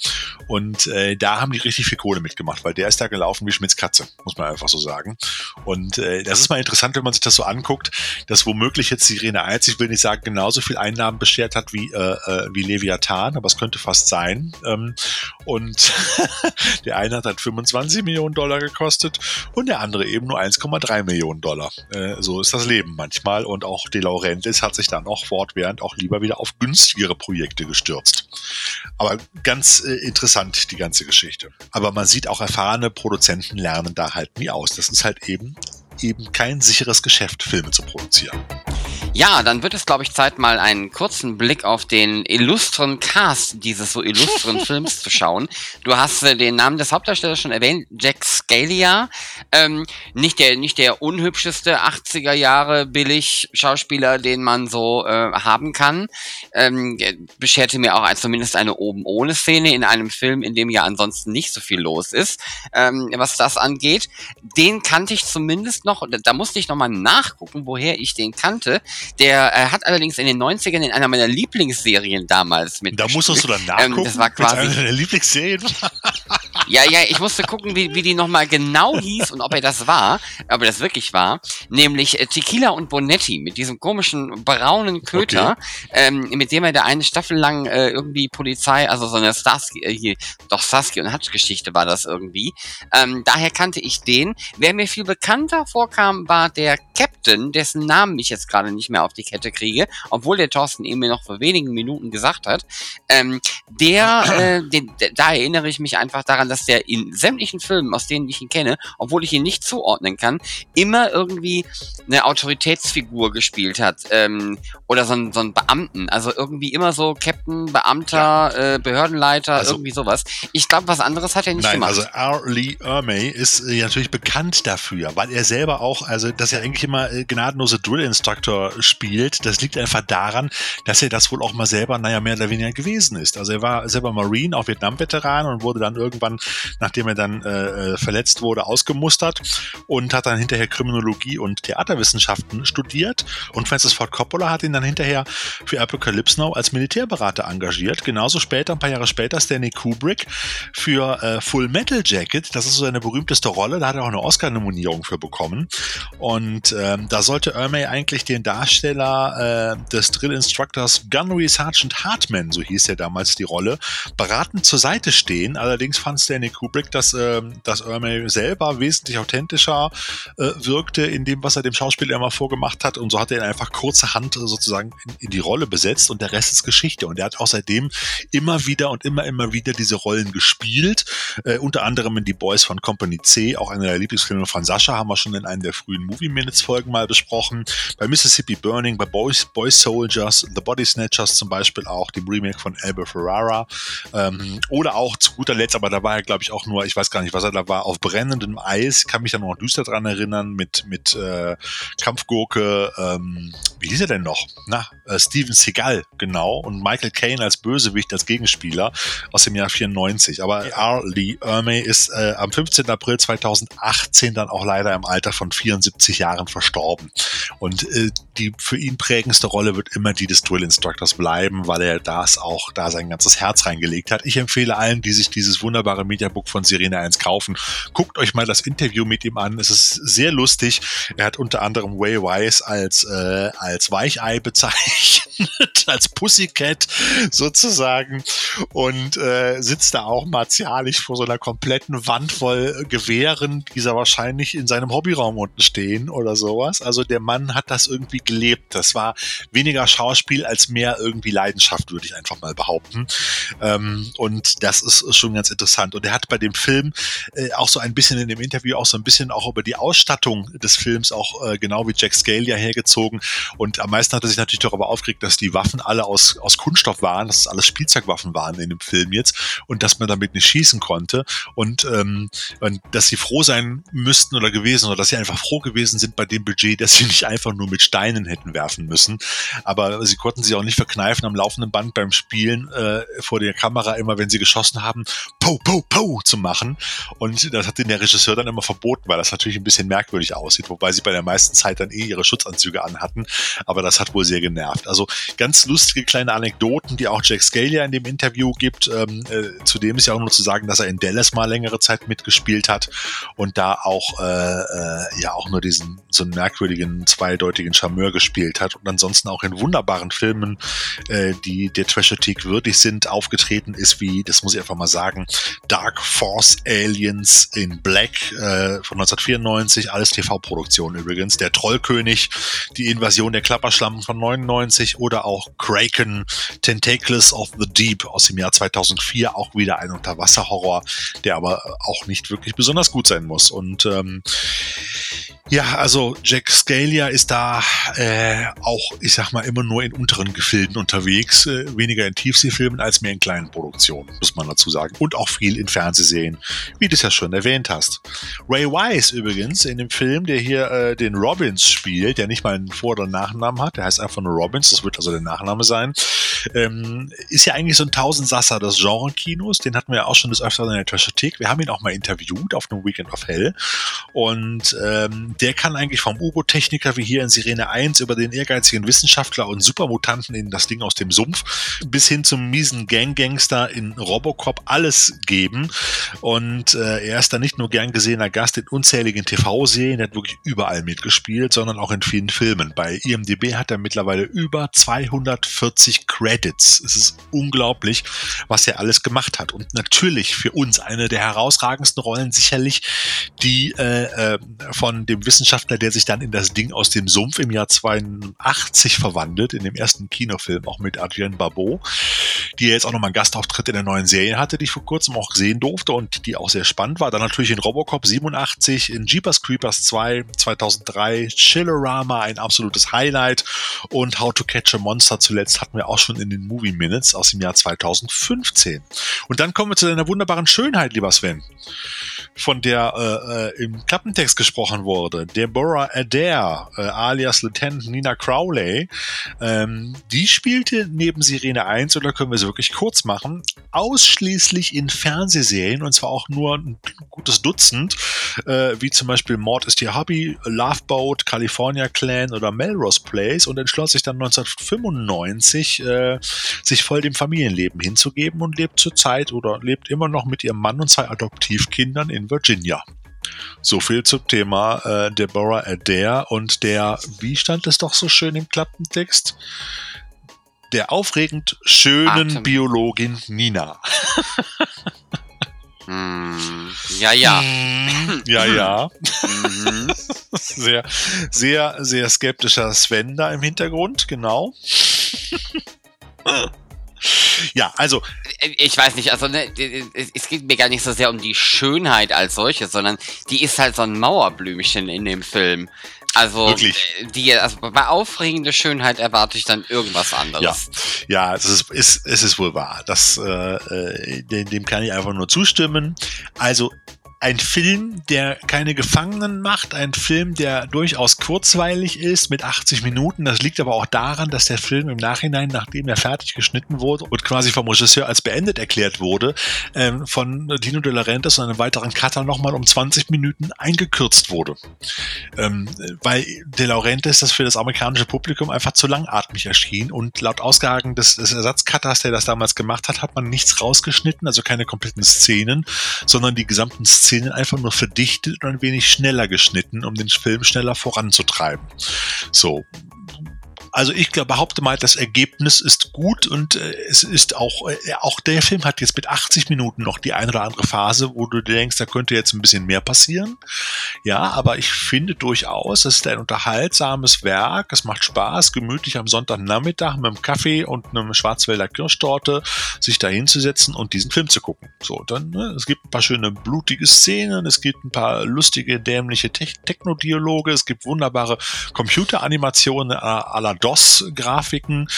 Und äh, da haben die richtig viel Kohle mitgemacht, weil der ist da gelaufen wie Schmitz Katze, muss man einfach so sagen. Und äh, das ist mal interessant, wenn man sich das so anguckt, dass womöglich jetzt Sirene 1, ich will nicht sagen, genauso viel Einnahmen beschert hat wie, äh, äh, wie Leviathan, aber es könnte fast sein. Ähm, und der eine hat halt 25 Millionen Dollar gekostet und der andere eben nur 1,3 Millionen Dollar. Äh, so ist das Leben manchmal. Und auch De Laurentiis hat sich dann auch fortwährend auch lieber wieder auf günstigere Projekte gestürzt. Aber ganz äh, interessant, die ganze Geschichte. Aber man sieht auch erfahrene Produzenten lernen da halt nie aus. Das ist halt eben eben kein sicheres Geschäft, Filme zu produzieren. Ja, dann wird es, glaube ich, Zeit, mal einen kurzen Blick auf den illustren Cast dieses so illustren Films zu schauen. Du hast äh, den Namen des Hauptdarstellers schon erwähnt, Jack Scalia. Ähm, nicht, der, nicht der unhübscheste 80er Jahre billig Schauspieler, den man so äh, haben kann. Ähm, bescherte mir auch zumindest eine oben ohne Szene in einem Film, in dem ja ansonsten nicht so viel los ist, ähm, was das angeht. Den kannte ich zumindest noch, da musste ich nochmal nachgucken, woher ich den kannte. Der äh, hat allerdings in den 90ern in einer meiner Lieblingsserien damals mit. Da musstest du dann nachgucken. Ähm, das war quasi. Eine deiner Lieblingsserien. Ja, ja, ich musste gucken, wie, wie die nochmal genau hieß und ob er das war, ob er das wirklich war. Nämlich äh, Tequila und Bonetti mit diesem komischen braunen Köter, okay. ähm, mit dem er da eine Staffel lang äh, irgendwie Polizei, also so eine Starsky, äh, hier, doch Saskia und Hutch-Geschichte war das irgendwie. Ähm, daher kannte ich den. Wer mir viel bekannter vorkam, war der Captain, dessen Namen ich jetzt gerade nicht mehr auf die Kette kriege, obwohl der Thorsten eben mir noch vor wenigen Minuten gesagt hat. Ähm, der, äh, den, da erinnere ich mich einfach daran, dass der in sämtlichen Filmen, aus denen ich ihn kenne, obwohl ich ihn nicht zuordnen kann, immer irgendwie eine Autoritätsfigur gespielt hat ähm, oder so ein, so ein Beamten. Also irgendwie immer so Captain, Beamter, ja. äh, Behördenleiter, also, irgendwie sowas. Ich glaube, was anderes hat er nicht nein, gemacht. Also R. Lee Ermey ist äh, natürlich bekannt dafür, weil er selber auch, also dass er eigentlich immer äh, gnadenlose Drill Instructor spielt. Das liegt einfach daran, dass er das wohl auch mal selber, naja, mehr oder weniger gewesen ist. Also er war selber Marine, auch Vietnam-Veteran und wurde dann irgendwann, nachdem er dann äh, äh, verletzt wurde, ausgemustert und hat dann hinterher Kriminologie und Theaterwissenschaften studiert. Und Francis Ford Coppola hat ihn dann hinterher für Apocalypse Now als Militärberater engagiert. Genauso später, ein paar Jahre später, Stanley Kubrick für äh, Full Metal Jacket. Das ist so seine berühmteste Rolle. Da hat er auch eine Oscar-Nominierung für bekommen. Und ähm, da sollte Ermey eigentlich den Darsteller äh, des Drill Instructors Gunnery Sergeant Hartman, so hieß er damals die Rolle, beratend zur Seite stehen. Allerdings fand Stanley Kubrick, dass, äh, dass Ermey selber wesentlich authentischer äh, wirkte in dem, was er dem Schauspieler immer vorgemacht hat. Und so hat er ihn einfach kurzerhand sozusagen in, in die Rolle besetzt und der Rest ist Geschichte. Und er hat auch seitdem immer wieder und immer, immer wieder diese Rollen gespielt. Äh, unter anderem in Die Boys von Company C, auch einer der Lieblingsfilme von Sascha, haben wir schon in einem der frühen Movie Minutes Folgen mal besprochen. Bei Mississippi Burning, bei Boys, Boys Soldiers, The Body Snatchers zum Beispiel auch, dem Remake von Albert Ferrara. Ähm, oder auch zu guter Letzt, aber da war er glaube ich, auch nur, ich weiß gar nicht, was er da war, auf brennendem Eis, kann mich da noch düster dran erinnern, mit, mit äh, Kampfgurke, ähm, wie hieß er denn noch? Na, äh, Steven Seagal, genau, und Michael Caine als Bösewicht, als Gegenspieler aus dem Jahr 94. Aber R. Lee Ermey ist äh, am 15. April 2018 dann auch leider im Alter von 74 Jahren verstorben. Und äh, die für ihn prägendste Rolle wird immer die des Drill Instructors bleiben, weil er das auch da sein ganzes Herz reingelegt hat. Ich empfehle allen, die sich dieses wunderbare Mediabook von Sirene 1 kaufen, guckt euch mal das Interview mit ihm an. Es ist sehr lustig. Er hat unter anderem Way als, äh, als Weichei bezeichnet, als Pussycat sozusagen und äh, sitzt da auch martialisch vor so einer kompletten Wand voll Gewehren, die da wahrscheinlich in seinem Hobbyraum unten stehen oder sowas. Also der Mann hat das irgendwie gelebt. Das war weniger Schauspiel als mehr irgendwie Leidenschaft, würde ich einfach mal behaupten. Ähm, und das ist schon ganz interessant. Und er hat bei dem Film äh, auch so ein bisschen in dem Interview auch so ein bisschen auch über die Ausstattung des Films auch äh, genau wie Jack Scalia hergezogen. Und am meisten hat er sich natürlich darüber aufgeregt, dass die Waffen alle aus, aus Kunststoff waren, dass es alles Spielzeugwaffen waren in dem Film jetzt und dass man damit nicht schießen konnte. Und, ähm, und dass sie froh sein müssten oder gewesen oder dass sie einfach froh gewesen sind bei dem Budget, dass sie nicht einfach nur mit Steinen hätten werfen müssen. Aber sie konnten sich auch nicht verkneifen am laufenden Band beim Spielen äh, vor der Kamera immer, wenn sie geschossen haben, po, po, po zu machen. Und das hat den der Regisseur dann immer verboten, weil das natürlich ein bisschen merkwürdig aussieht, wobei sie bei der meisten Zeit dann eh ihre Schutzanzüge anhatten. Aber das hat wohl sehr genervt. Also ganz lustige kleine Anekdoten, die auch Jack Scalia in dem Interview gibt. Ähm, äh, zudem ist ja auch nur zu sagen, dass er in Dallas mal längere Zeit mitgespielt hat und da auch äh, äh, ja auch nur diesen so einen merkwürdigen zweideutigen Charmeur gespielt hat und ansonsten auch in wunderbaren Filmen, äh, die der Trashotik würdig sind, aufgetreten ist, wie, das muss ich einfach mal sagen, Dark Force Aliens in Black äh, von 1994, alles TV-Produktion übrigens, Der Trollkönig, die Invasion der Klapperschlammen von 99 oder auch Kraken, Tentacles of the Deep aus dem Jahr 2004, auch wieder ein Unterwasserhorror, der aber auch nicht wirklich besonders gut sein muss. Und ähm, ja, also Jack Scalia ist da äh, auch, ich sag mal, immer nur in unteren Gefilden unterwegs, äh, weniger in Tiefseefilmen als mehr in kleinen Produktionen, muss man dazu sagen. Und auch viel in Fernsehserien, wie du es ja schon erwähnt hast. Ray Wise übrigens in dem Film, der hier äh, den Robbins spielt, der nicht mal einen Vor- oder Nachnamen hat, der heißt einfach nur Robbins, das wird also der Nachname sein, ähm, ist ja eigentlich so ein Tausendsasser des Genre-Kinos, den hatten wir ja auch schon des Öfteren in der Trashothek. Wir haben ihn auch mal interviewt auf einem Weekend of Hell und ähm, der kann eigentlich vom U-Boot-Techniker wie hier in Sirene 1 über den ehrgeizigen Wissenschaftler und Supermutanten in das Ding aus dem Sumpf bis hin zum miesen Gang-Gangster in Robocop alles geben. Und äh, er ist da nicht nur gern gesehener Gast in unzähligen TV-Serien, er hat wirklich überall mitgespielt, sondern auch in vielen Filmen. Bei IMDb hat er mittlerweile über 240 Credits. Es ist unglaublich, was er alles gemacht hat. Und natürlich für uns eine der herausragendsten Rollen sicherlich die äh, äh, von dem Wissenschaftler, der sich dann in das Ding aus dem Sumpf im Jahr 82 verwandelt, in dem ersten Kinofilm auch mit Adrienne Barbeau, die jetzt auch nochmal einen Gastauftritt in der neuen Serie hatte, die ich vor kurzem auch sehen durfte und die auch sehr spannend war. Dann natürlich in Robocop 87, in Jeepers Creepers 2 2003, Chillerama, ein absolutes Highlight und How to Catch a Monster zuletzt hatten wir auch schon in den Movie Minutes aus dem Jahr 2015. Und dann kommen wir zu deiner wunderbaren Schönheit, lieber Sven, von der äh, äh im Klappentext gesprochen wurde. Deborah Adair, äh, alias Lieutenant Nina Crowley, ähm, die spielte neben Sirene 1, oder können wir es wirklich kurz machen, ausschließlich in Fernsehserien, und zwar auch nur ein gutes Dutzend, äh, wie zum Beispiel Mord ist ihr Hobby, Love Boat, California Clan oder Melrose Place und entschloss sich dann 1995, äh, sich voll dem Familienleben hinzugeben und lebt zurzeit oder lebt immer noch mit ihrem Mann und zwei Adoptivkindern in Virginia. So viel zum Thema äh, Deborah Adair und der, wie stand es doch so schön im Klappentext? Der aufregend schönen Atem. Biologin Nina. Hm, ja, ja. ja, ja. Mhm. Sehr, sehr, sehr skeptischer Sven da im Hintergrund, genau. ja, also Ich weiß nicht, also ne, es geht mir gar nicht so sehr um die Schönheit als solche, sondern die ist halt so ein Mauerblümchen in dem Film. Also, Wirklich. die, also bei aufregender Schönheit erwarte ich dann irgendwas anderes. Ja, es ist, ist, es ist wohl wahr. Das, äh, äh, dem, dem kann ich einfach nur zustimmen. Also ein Film, der keine Gefangenen macht, ein Film, der durchaus kurzweilig ist mit 80 Minuten. Das liegt aber auch daran, dass der Film im Nachhinein, nachdem er fertig geschnitten wurde und quasi vom Regisseur als beendet erklärt wurde, ähm, von Dino De Laurentiis und einem weiteren Cutter nochmal um 20 Minuten eingekürzt wurde. Ähm, weil De Laurentiis das für das amerikanische Publikum einfach zu langatmig erschien und laut Ausgaben des, des Ersatzcutters, der das damals gemacht hat, hat man nichts rausgeschnitten, also keine kompletten Szenen, sondern die gesamten Szenen einfach nur verdichtet und ein wenig schneller geschnitten, um den Film schneller voranzutreiben. So. Also ich glaube, behaupte mal, das Ergebnis ist gut und äh, es ist auch, äh, auch der Film hat jetzt mit 80 Minuten noch die eine oder andere Phase, wo du denkst, da könnte jetzt ein bisschen mehr passieren. Ja, aber ich finde durchaus, es ist ein unterhaltsames Werk, es macht Spaß, gemütlich am Sonntagnachmittag mit einem Kaffee und einem Schwarzwälder Kirschtorte sich da hinzusetzen und diesen Film zu gucken. So, dann, ne, es gibt ein paar schöne blutige Szenen, es gibt ein paar lustige, dämliche Te Techno-Dialoge, es gibt wunderbare Computeranimationen à la DOS-Grafiken,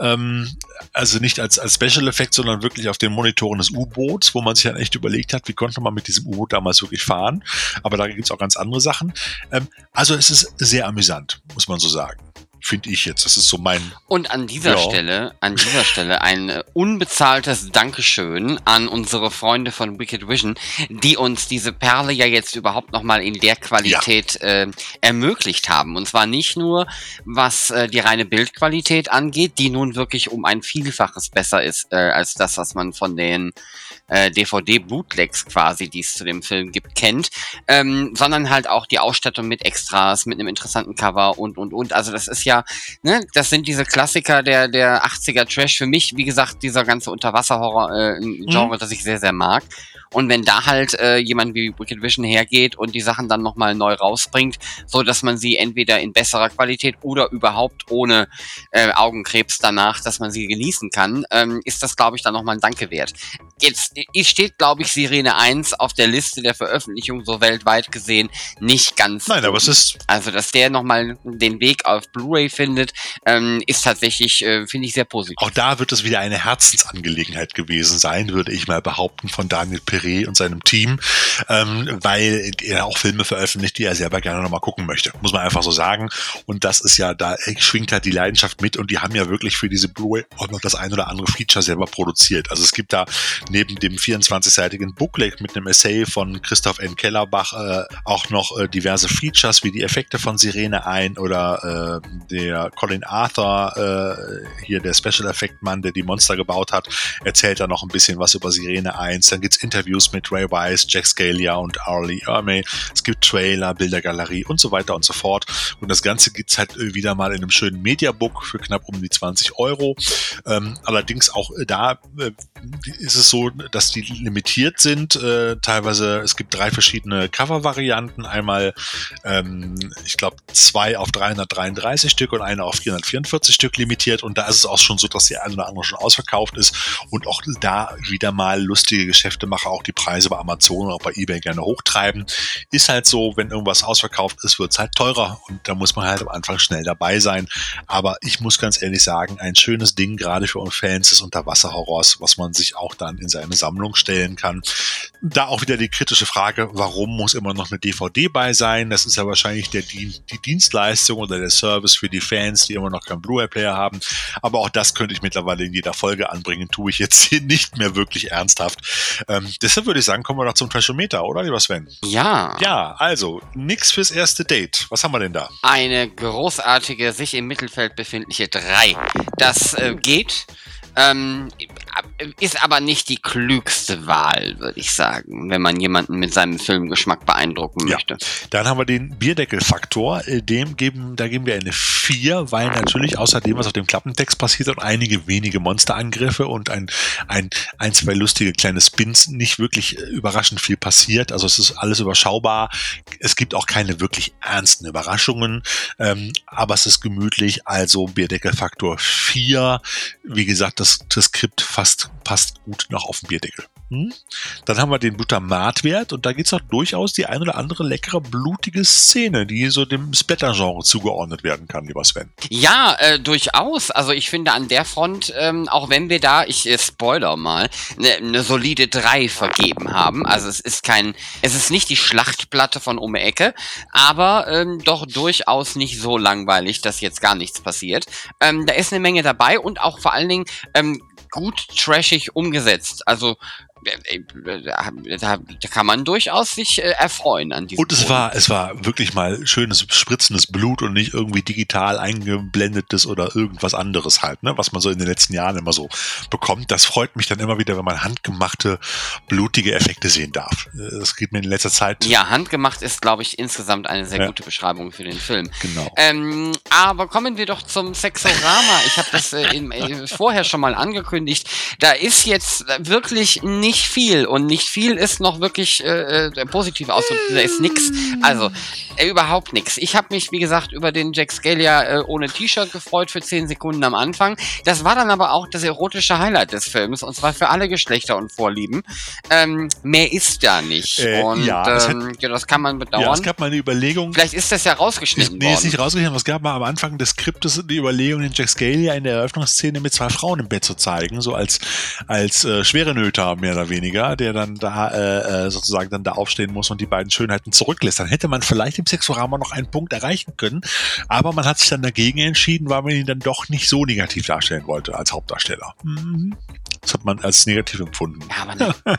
ähm, also nicht als, als Special Effekt, sondern wirklich auf den Monitoren des U-Boots, wo man sich dann echt überlegt hat, wie konnte man mit diesem U-Boot damals wirklich fahren. Aber da gibt's auch ganz andere Sachen. Ähm, also es ist sehr amüsant, muss man so sagen. Finde ich jetzt. Das ist so mein. Und an dieser Ja. Stelle, an dieser Stelle ein äh, unbezahltes Dankeschön an unsere Freunde von Wicked Vision, die uns diese Perle ja jetzt überhaupt nochmal in der Qualität äh, ermöglicht haben. Und zwar nicht nur, was äh, die reine Bildqualität angeht, die nun wirklich um ein Vielfaches besser ist äh, als das, was man von den äh, DVD-Bootlegs quasi, die es zu dem Film gibt, kennt, ähm, sondern halt auch die Ausstattung mit Extras, mit einem interessanten Cover und, und, und. Also das ist ja, ne, das sind diese Klassiker der, der 80er Trash. Für mich, wie gesagt, dieser ganze Unterwasser-Horror, äh, ein Genre, das ich sehr, sehr mag. Und wenn da halt äh, jemand wie Wicked Vision hergeht und die Sachen dann nochmal neu rausbringt, so dass man sie entweder in besserer Qualität oder überhaupt ohne äh, Augenkrebs danach, dass man sie genießen kann, ähm, ist das, glaube ich, dann nochmal ein Danke wert. Jetzt äh, steht, glaube ich, Sirene 1 auf der Liste der Veröffentlichung so weltweit gesehen nicht ganz. Nein, aber es ist Also, dass der nochmal den Weg auf Blu-ray findet, ähm, ist tatsächlich, äh, finde ich, sehr positiv. Auch da wird es wieder eine Herzensangelegenheit gewesen sein, würde ich mal behaupten, von Daniel Perret und seinem Team, ähm, weil er auch Filme veröffentlicht, die er selber gerne nochmal gucken möchte. Muss man einfach so sagen. Und das ist ja, da schwingt halt die Leidenschaft mit und die haben ja wirklich für diese Blu-ray auch noch das ein oder andere Feature selber produziert. Also es gibt da neben dem 24-seitigen Booklet mit einem Essay von Christoph N. Kellerbach äh, auch noch äh, diverse Features wie die Effekte von Sirene ein oder äh, der Colin Arthur, äh, hier der Special Effect Mann, der die Monster gebaut hat, erzählt da noch ein bisschen was über Sirene 1. Dann gibt's Interviews mit Ray Wise, Jack Scalia und Arlie Ermey. Es gibt Trailer, Bildergalerie und so weiter und so fort. Und das Ganze gibt's halt äh, wieder mal in einem schönen Mediabook für knapp um die 20 Euro. Ähm, allerdings auch äh, da äh, ist es so, dass die limitiert sind. Äh, teilweise, es gibt drei verschiedene Cover-Varianten. Einmal, ähm, ich glaube, zwei auf 333 Stück und eine auf 444 Stück limitiert. Und da ist es auch schon so, dass die eine oder andere schon ausverkauft ist. Und auch da wieder mal lustige Geschäftemacher auch die Preise bei Amazon oder auch bei eBay gerne hochtreiben. Ist halt so, wenn irgendwas ausverkauft ist, wird's halt teurer. Und da muss man halt am Anfang schnell dabei sein. Aber ich muss ganz ehrlich sagen, ein schönes Ding, gerade für Fans des Unterwasserhorrors, was man sich auch dann in seine Sammlung stellen kann. Da auch wieder die kritische Frage, warum muss immer noch eine DVD bei sein? Das ist ja wahrscheinlich der, die Dienstleistung oder der Service für die Fans, die immer noch keinen Blu-ray-Player haben. Aber auch das könnte ich mittlerweile in jeder Folge anbringen, tue ich jetzt hier nicht mehr wirklich ernsthaft. Ähm, deshalb würde ich sagen, kommen wir noch zum Trashometer, oder lieber Sven? Ja. Ja, also, nix fürs erste Date. Was haben wir denn da? Eine großartige, sich im Mittelfeld befindliche 3. Das äh, geht. Ähm, ist aber nicht die klügste Wahl, würde ich sagen, wenn man jemanden mit seinem Filmgeschmack beeindrucken Ja. möchte. Dann haben wir den Bierdeckelfaktor. Äh, Dem geben, da geben wir eine 4, weil natürlich außerdem, was auf dem Klappentext passiert und einige wenige Monsterangriffe und ein, ein, ein, zwei lustige kleine Spins nicht wirklich äh, überraschend viel passiert. Also es ist alles überschaubar. Es gibt auch keine wirklich ernsten Überraschungen, ähm, aber es ist gemütlich. Also Bierdeckelfaktor 4. Wie gesagt, das, das Skript fast, passt gut noch auf den Bierdeckel. Hm? Dann haben wir den Glutamatwert und da gibt's auch durchaus die ein oder andere leckere, blutige Szene, die so dem Splatter-Genre zugeordnet werden kann, lieber Sven. Ja, äh, durchaus. Also ich finde an der Front, ähm, auch wenn wir da, ich äh, spoiler mal, eine ne solide 3 vergeben haben. Also es ist kein, es ist nicht die Schlachtplatte von um Ecke, aber ähm, doch durchaus nicht so langweilig, dass jetzt gar nichts passiert. Ähm, da ist eine Menge dabei und auch vor allen Dingen ähm, gut trashig umgesetzt. Also da, kann man durchaus sich äh, erfreuen an diesem Und es war, es war wirklich mal schönes spritzendes Blut und nicht irgendwie digital eingeblendetes oder irgendwas anderes halt, ne, was man so in den letzten Jahren immer so bekommt. Das freut mich dann immer wieder, wenn man handgemachte, blutige Effekte sehen darf. Äh, Das geht mir in letzter Zeit. Ja, handgemacht ist, glaube ich, insgesamt eine sehr Ja. gute Beschreibung für den Film. Genau. Ähm, aber kommen wir doch zum Sexorama. Ich habe das äh, in, äh, vorher schon mal angekündigt. Da ist jetzt wirklich nicht viel und nicht viel ist noch wirklich äh, äh, positiv ausgedrückt. Da ist nix. Also äh, überhaupt nix. Ich habe mich, wie gesagt, über den Jack Scalia äh, ohne T-Shirt gefreut für 10 Sekunden am Anfang. Das war dann aber auch das erotische Highlight des Films und zwar für alle Geschlechter und Vorlieben. Ähm, mehr ist da nicht. Äh, und ja, ähm, ja, das kann man bedauern. Ja, es gab mal eine Überlegung. Vielleicht ist das ja Ist, rausgeschnitten nee, ist worden. nicht rausgekommen. Es gab mal am Anfang des Skriptes die Überlegung, den Jack Scalia in der Eröffnungsszene mit zwei Frauen im Bett zu zeigen, so als, als äh, schwere Nöter mehr oder weniger, der dann da äh, äh, sozusagen dann da aufstehen muss und die beiden Schönheiten zurücklässt. Dann hätte man vielleicht im Sexorama noch einen Punkt erreichen können, aber man hat sich dann dagegen entschieden, weil man ihn dann doch nicht so negativ darstellen wollte als Hauptdarsteller. Mhm. Das hat man als negativ empfunden. Ja, aber ne,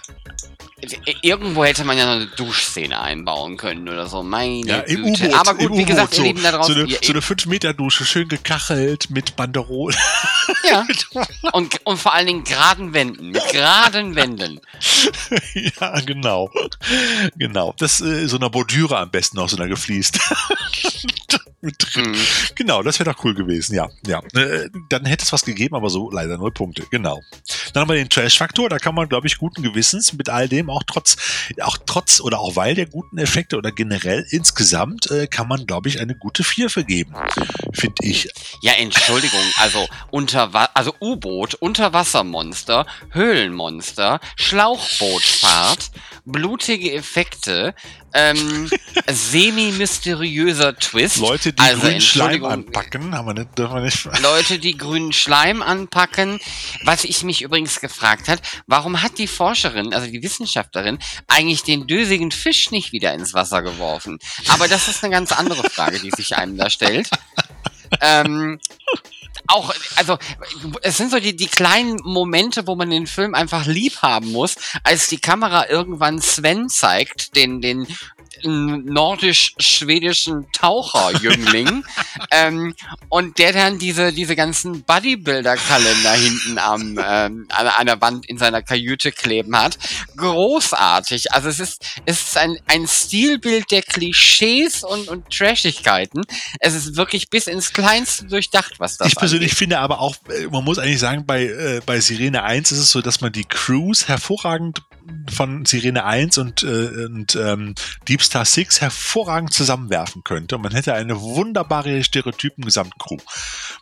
irgendwo hätte man ja noch eine Duschszene einbauen können oder so. Meine Ja, im Güte. Aber gut, wie gesagt, U-Boot ihr Lieben da draußen. so eine, so eine 5-Meter-Dusche, schön gekachelt mit Banderole. ja. und, und vor allen Dingen geraden Wänden. Mit geraden Wänden. ja, genau. Genau. Das äh, so einer Bordüre am besten noch so einer gefliest. Mit drin. Mhm. Genau, das wäre doch cool gewesen, ja. ja. Äh, dann hätte es was gegeben, aber so leider null Punkte, genau. Dann haben wir den Trash-Faktor, da kann man, glaube ich, guten Gewissens mit all dem auch trotz, auch trotz oder auch weil der guten Effekte oder generell insgesamt äh, kann man, glaube ich, eine gute 4 vergeben. Finde ich. Ja, Entschuldigung. Also, unter also U-Boot, Unterwassermonster, Höhlenmonster, Schlauchbootfahrt, blutige Effekte, ähm, semi-mysteriöser Twist. Leute, die also, grünen Schleim anpacken, haben wir nicht, dürfen wir nicht. Leute, die grünen Schleim anpacken. Was ich mich übrigens gefragt hat, warum hat die Forscherin, also die Wissenschaftlerin, eigentlich den dösigen Fisch nicht wieder ins Wasser geworfen? Aber das ist eine ganz andere Frage, die sich einem da stellt. Ähm, auch, also, es sind so die, die kleinen Momente, wo man den Film einfach lieb haben muss, als die Kamera irgendwann Sven zeigt, den, den nordisch-schwedischen Taucherjüngling, ähm, und der dann diese, diese ganzen Bodybuilder-Kalender hinten am, ähm, an, an der Wand in seiner Kajüte kleben hat. Großartig. Also es ist, es ist ein, ein Stilbild der Klischees und, und Trashigkeiten. Es ist wirklich bis ins Kleinste durchdacht, was das Ich persönlich angeht. finde aber auch, äh, man muss eigentlich sagen, bei, äh, bei Sirene 1 ist es so, dass man die Crews hervorragend von Sirene 1 und, äh, und ähm, Deep Star 6 hervorragend zusammenwerfen könnte. Und man hätte eine wunderbare Stereotypen-Gesamtcrew,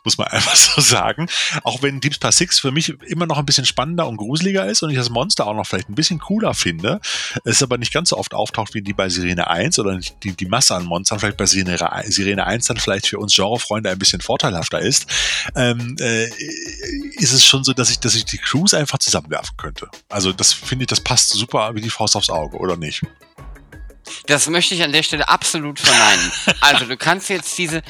muss man einfach so sagen. Auch wenn Deep Star 6 für mich immer noch ein bisschen spannender und gruseliger ist und ich das Monster auch noch vielleicht ein bisschen cooler finde, es aber nicht ganz so oft auftaucht wie die bei Sirene 1 oder die, die Masse an Monstern vielleicht bei Sirene, Sirene 1 dann vielleicht für uns Genrefreunde ein bisschen vorteilhafter ist, ähm, äh, ist es schon so, dass ich, dass ich die Crews einfach zusammenwerfen könnte. Also das finde ich, das passt super wie die Faust aufs Auge, oder nicht? Das möchte ich an der Stelle absolut verneinen. Also du kannst jetzt diese,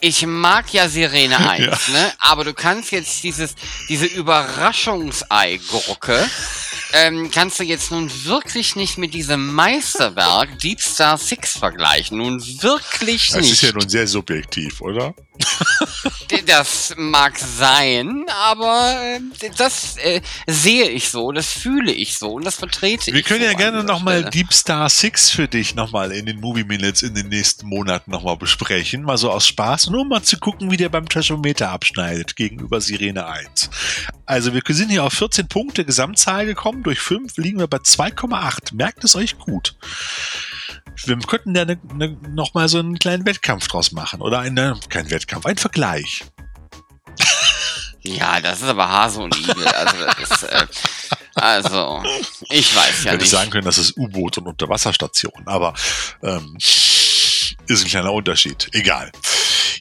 ich- mag ja Sirene 1, Ja. ne? Aber du kannst jetzt dieses, diese Überraschungsei-Gurke, ähm, kannst du jetzt nun wirklich nicht mit diesem Meisterwerk Deep Star 6 vergleichen. Nun wirklich Das nicht. ist ja nun sehr subjektiv, oder? Das mag sein, aber äh, das äh, sehe ich so, das fühle ich so und das vertrete Wir ich können so ja gerne nochmal. Deep Star 6 für dich nochmal in den Movie Minutes in den nächsten Monaten nochmal besprechen. Mal so aus Spaß, nur um mal zu gucken, wie der beim Trashometer abschneidet gegenüber Sirene 1. Also wir sind hier auf 14 Punkte Gesamtzahl gekommen. Durch 5 liegen wir bei 2,8. Merkt es euch gut. Wir könnten da ne, ne, nochmal so einen kleinen Wettkampf draus machen. Oder eine, kein Wettkampf, ein Vergleich. Ja, das ist aber Hase und Igel. Also ist, äh, Also, ich weiß ja Hätte ich nicht. sagen können, das ist U-Boot und Unterwasserstation, aber ähm, ist ein kleiner Unterschied. Egal.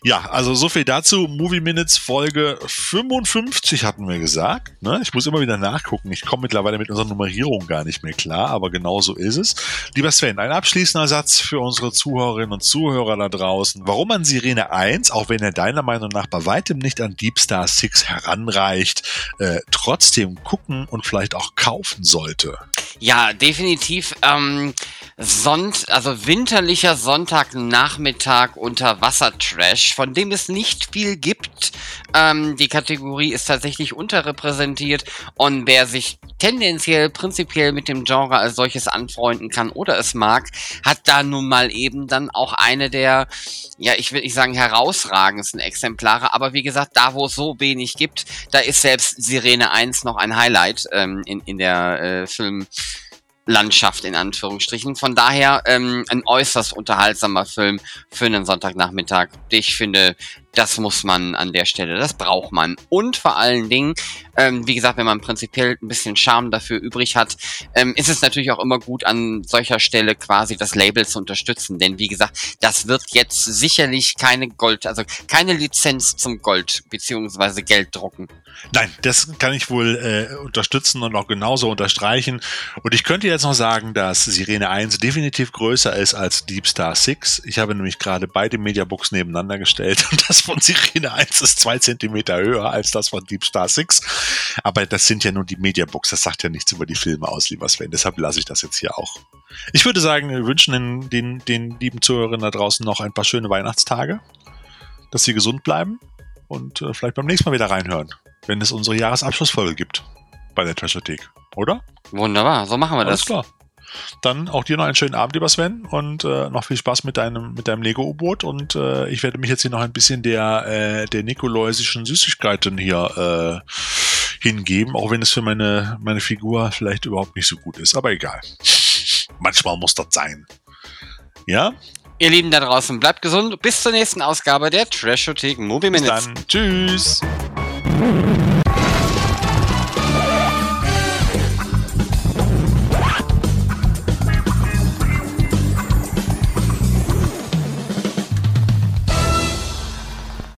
Ja, also so viel dazu. Movie Minutes Folge 55 hatten wir gesagt. Ne? Ich muss immer wieder nachgucken. Ich komme mittlerweile mit unserer Nummerierung gar nicht mehr klar, aber genau so ist es. Lieber Sven, ein abschließender Satz für unsere Zuhörerinnen und Zuhörer da draußen. Warum man Sirene 1, auch wenn er deiner Meinung nach bei weitem nicht an Deep Star 6 heranreicht, äh, trotzdem gucken und vielleicht auch kaufen sollte. Ja, definitiv. Ähm, Sonnt, also winterlicher Sonntagnachmittag unter Wassertrash, von dem es nicht viel gibt. Ähm, die Kategorie ist tatsächlich unterrepräsentiert und wer sich tendenziell prinzipiell mit dem Genre als solches anfreunden kann oder es mag, hat da nun mal eben dann auch eine der, ja, ich will nicht sagen herausragendsten Exemplare, aber wie gesagt, da wo es so wenig gibt, da ist selbst Sirene 1 noch ein Highlight ähm, in, in der äh, Film. Landschaft in Anführungsstrichen. Von daher ähm, ein äußerst unterhaltsamer Film für einen Sonntagnachmittag. Ich finde, das muss man an der Stelle, das braucht man. Und vor allen Dingen, ähm, wie gesagt, wenn man prinzipiell ein bisschen Charme dafür übrig hat, ähm, ist es natürlich auch immer gut, an solcher Stelle quasi das Label zu unterstützen. Denn wie gesagt, das wird jetzt sicherlich keine Gold, also keine Lizenz zum Gold beziehungsweise Geld drucken. Nein, das kann ich wohl äh, unterstützen und auch genauso unterstreichen. Und ich könnte jetzt noch sagen, dass Sirene 1 definitiv größer ist als Deep Star 6. Ich habe nämlich gerade beide Mediabooks nebeneinander gestellt und das von Sirene 1 ist zwei Zentimeter höher als das von Deep Star 6. Aber das sind ja nur die Mediabooks, das sagt ja nichts über die Filme aus, lieber Sven. Deshalb lasse ich das jetzt hier auch. Ich würde sagen, wir wünschen den, den, den lieben Zuhörern da draußen noch ein paar schöne Weihnachtstage, dass sie gesund bleiben und äh, vielleicht beim nächsten Mal wieder reinhören wenn es unsere Jahresabschlussfolge gibt bei der Trashothek, oder? Wunderbar, so machen wir Alles das. klar. Dann auch dir noch einen schönen Abend, lieber Sven, und äh, noch viel Spaß mit deinem, mit deinem Lego-U-Boot. Und äh, ich werde mich jetzt hier noch ein bisschen der, äh, der nikolausischen Süßigkeiten hier äh, hingeben, auch wenn es für meine, meine Figur vielleicht überhaupt nicht so gut ist. Aber egal. Manchmal muss das sein. Ja? Ihr Lieben da draußen, bleibt gesund. Bis zur nächsten Ausgabe der Trashothek Movie Bis Minutes. dann. Tschüss.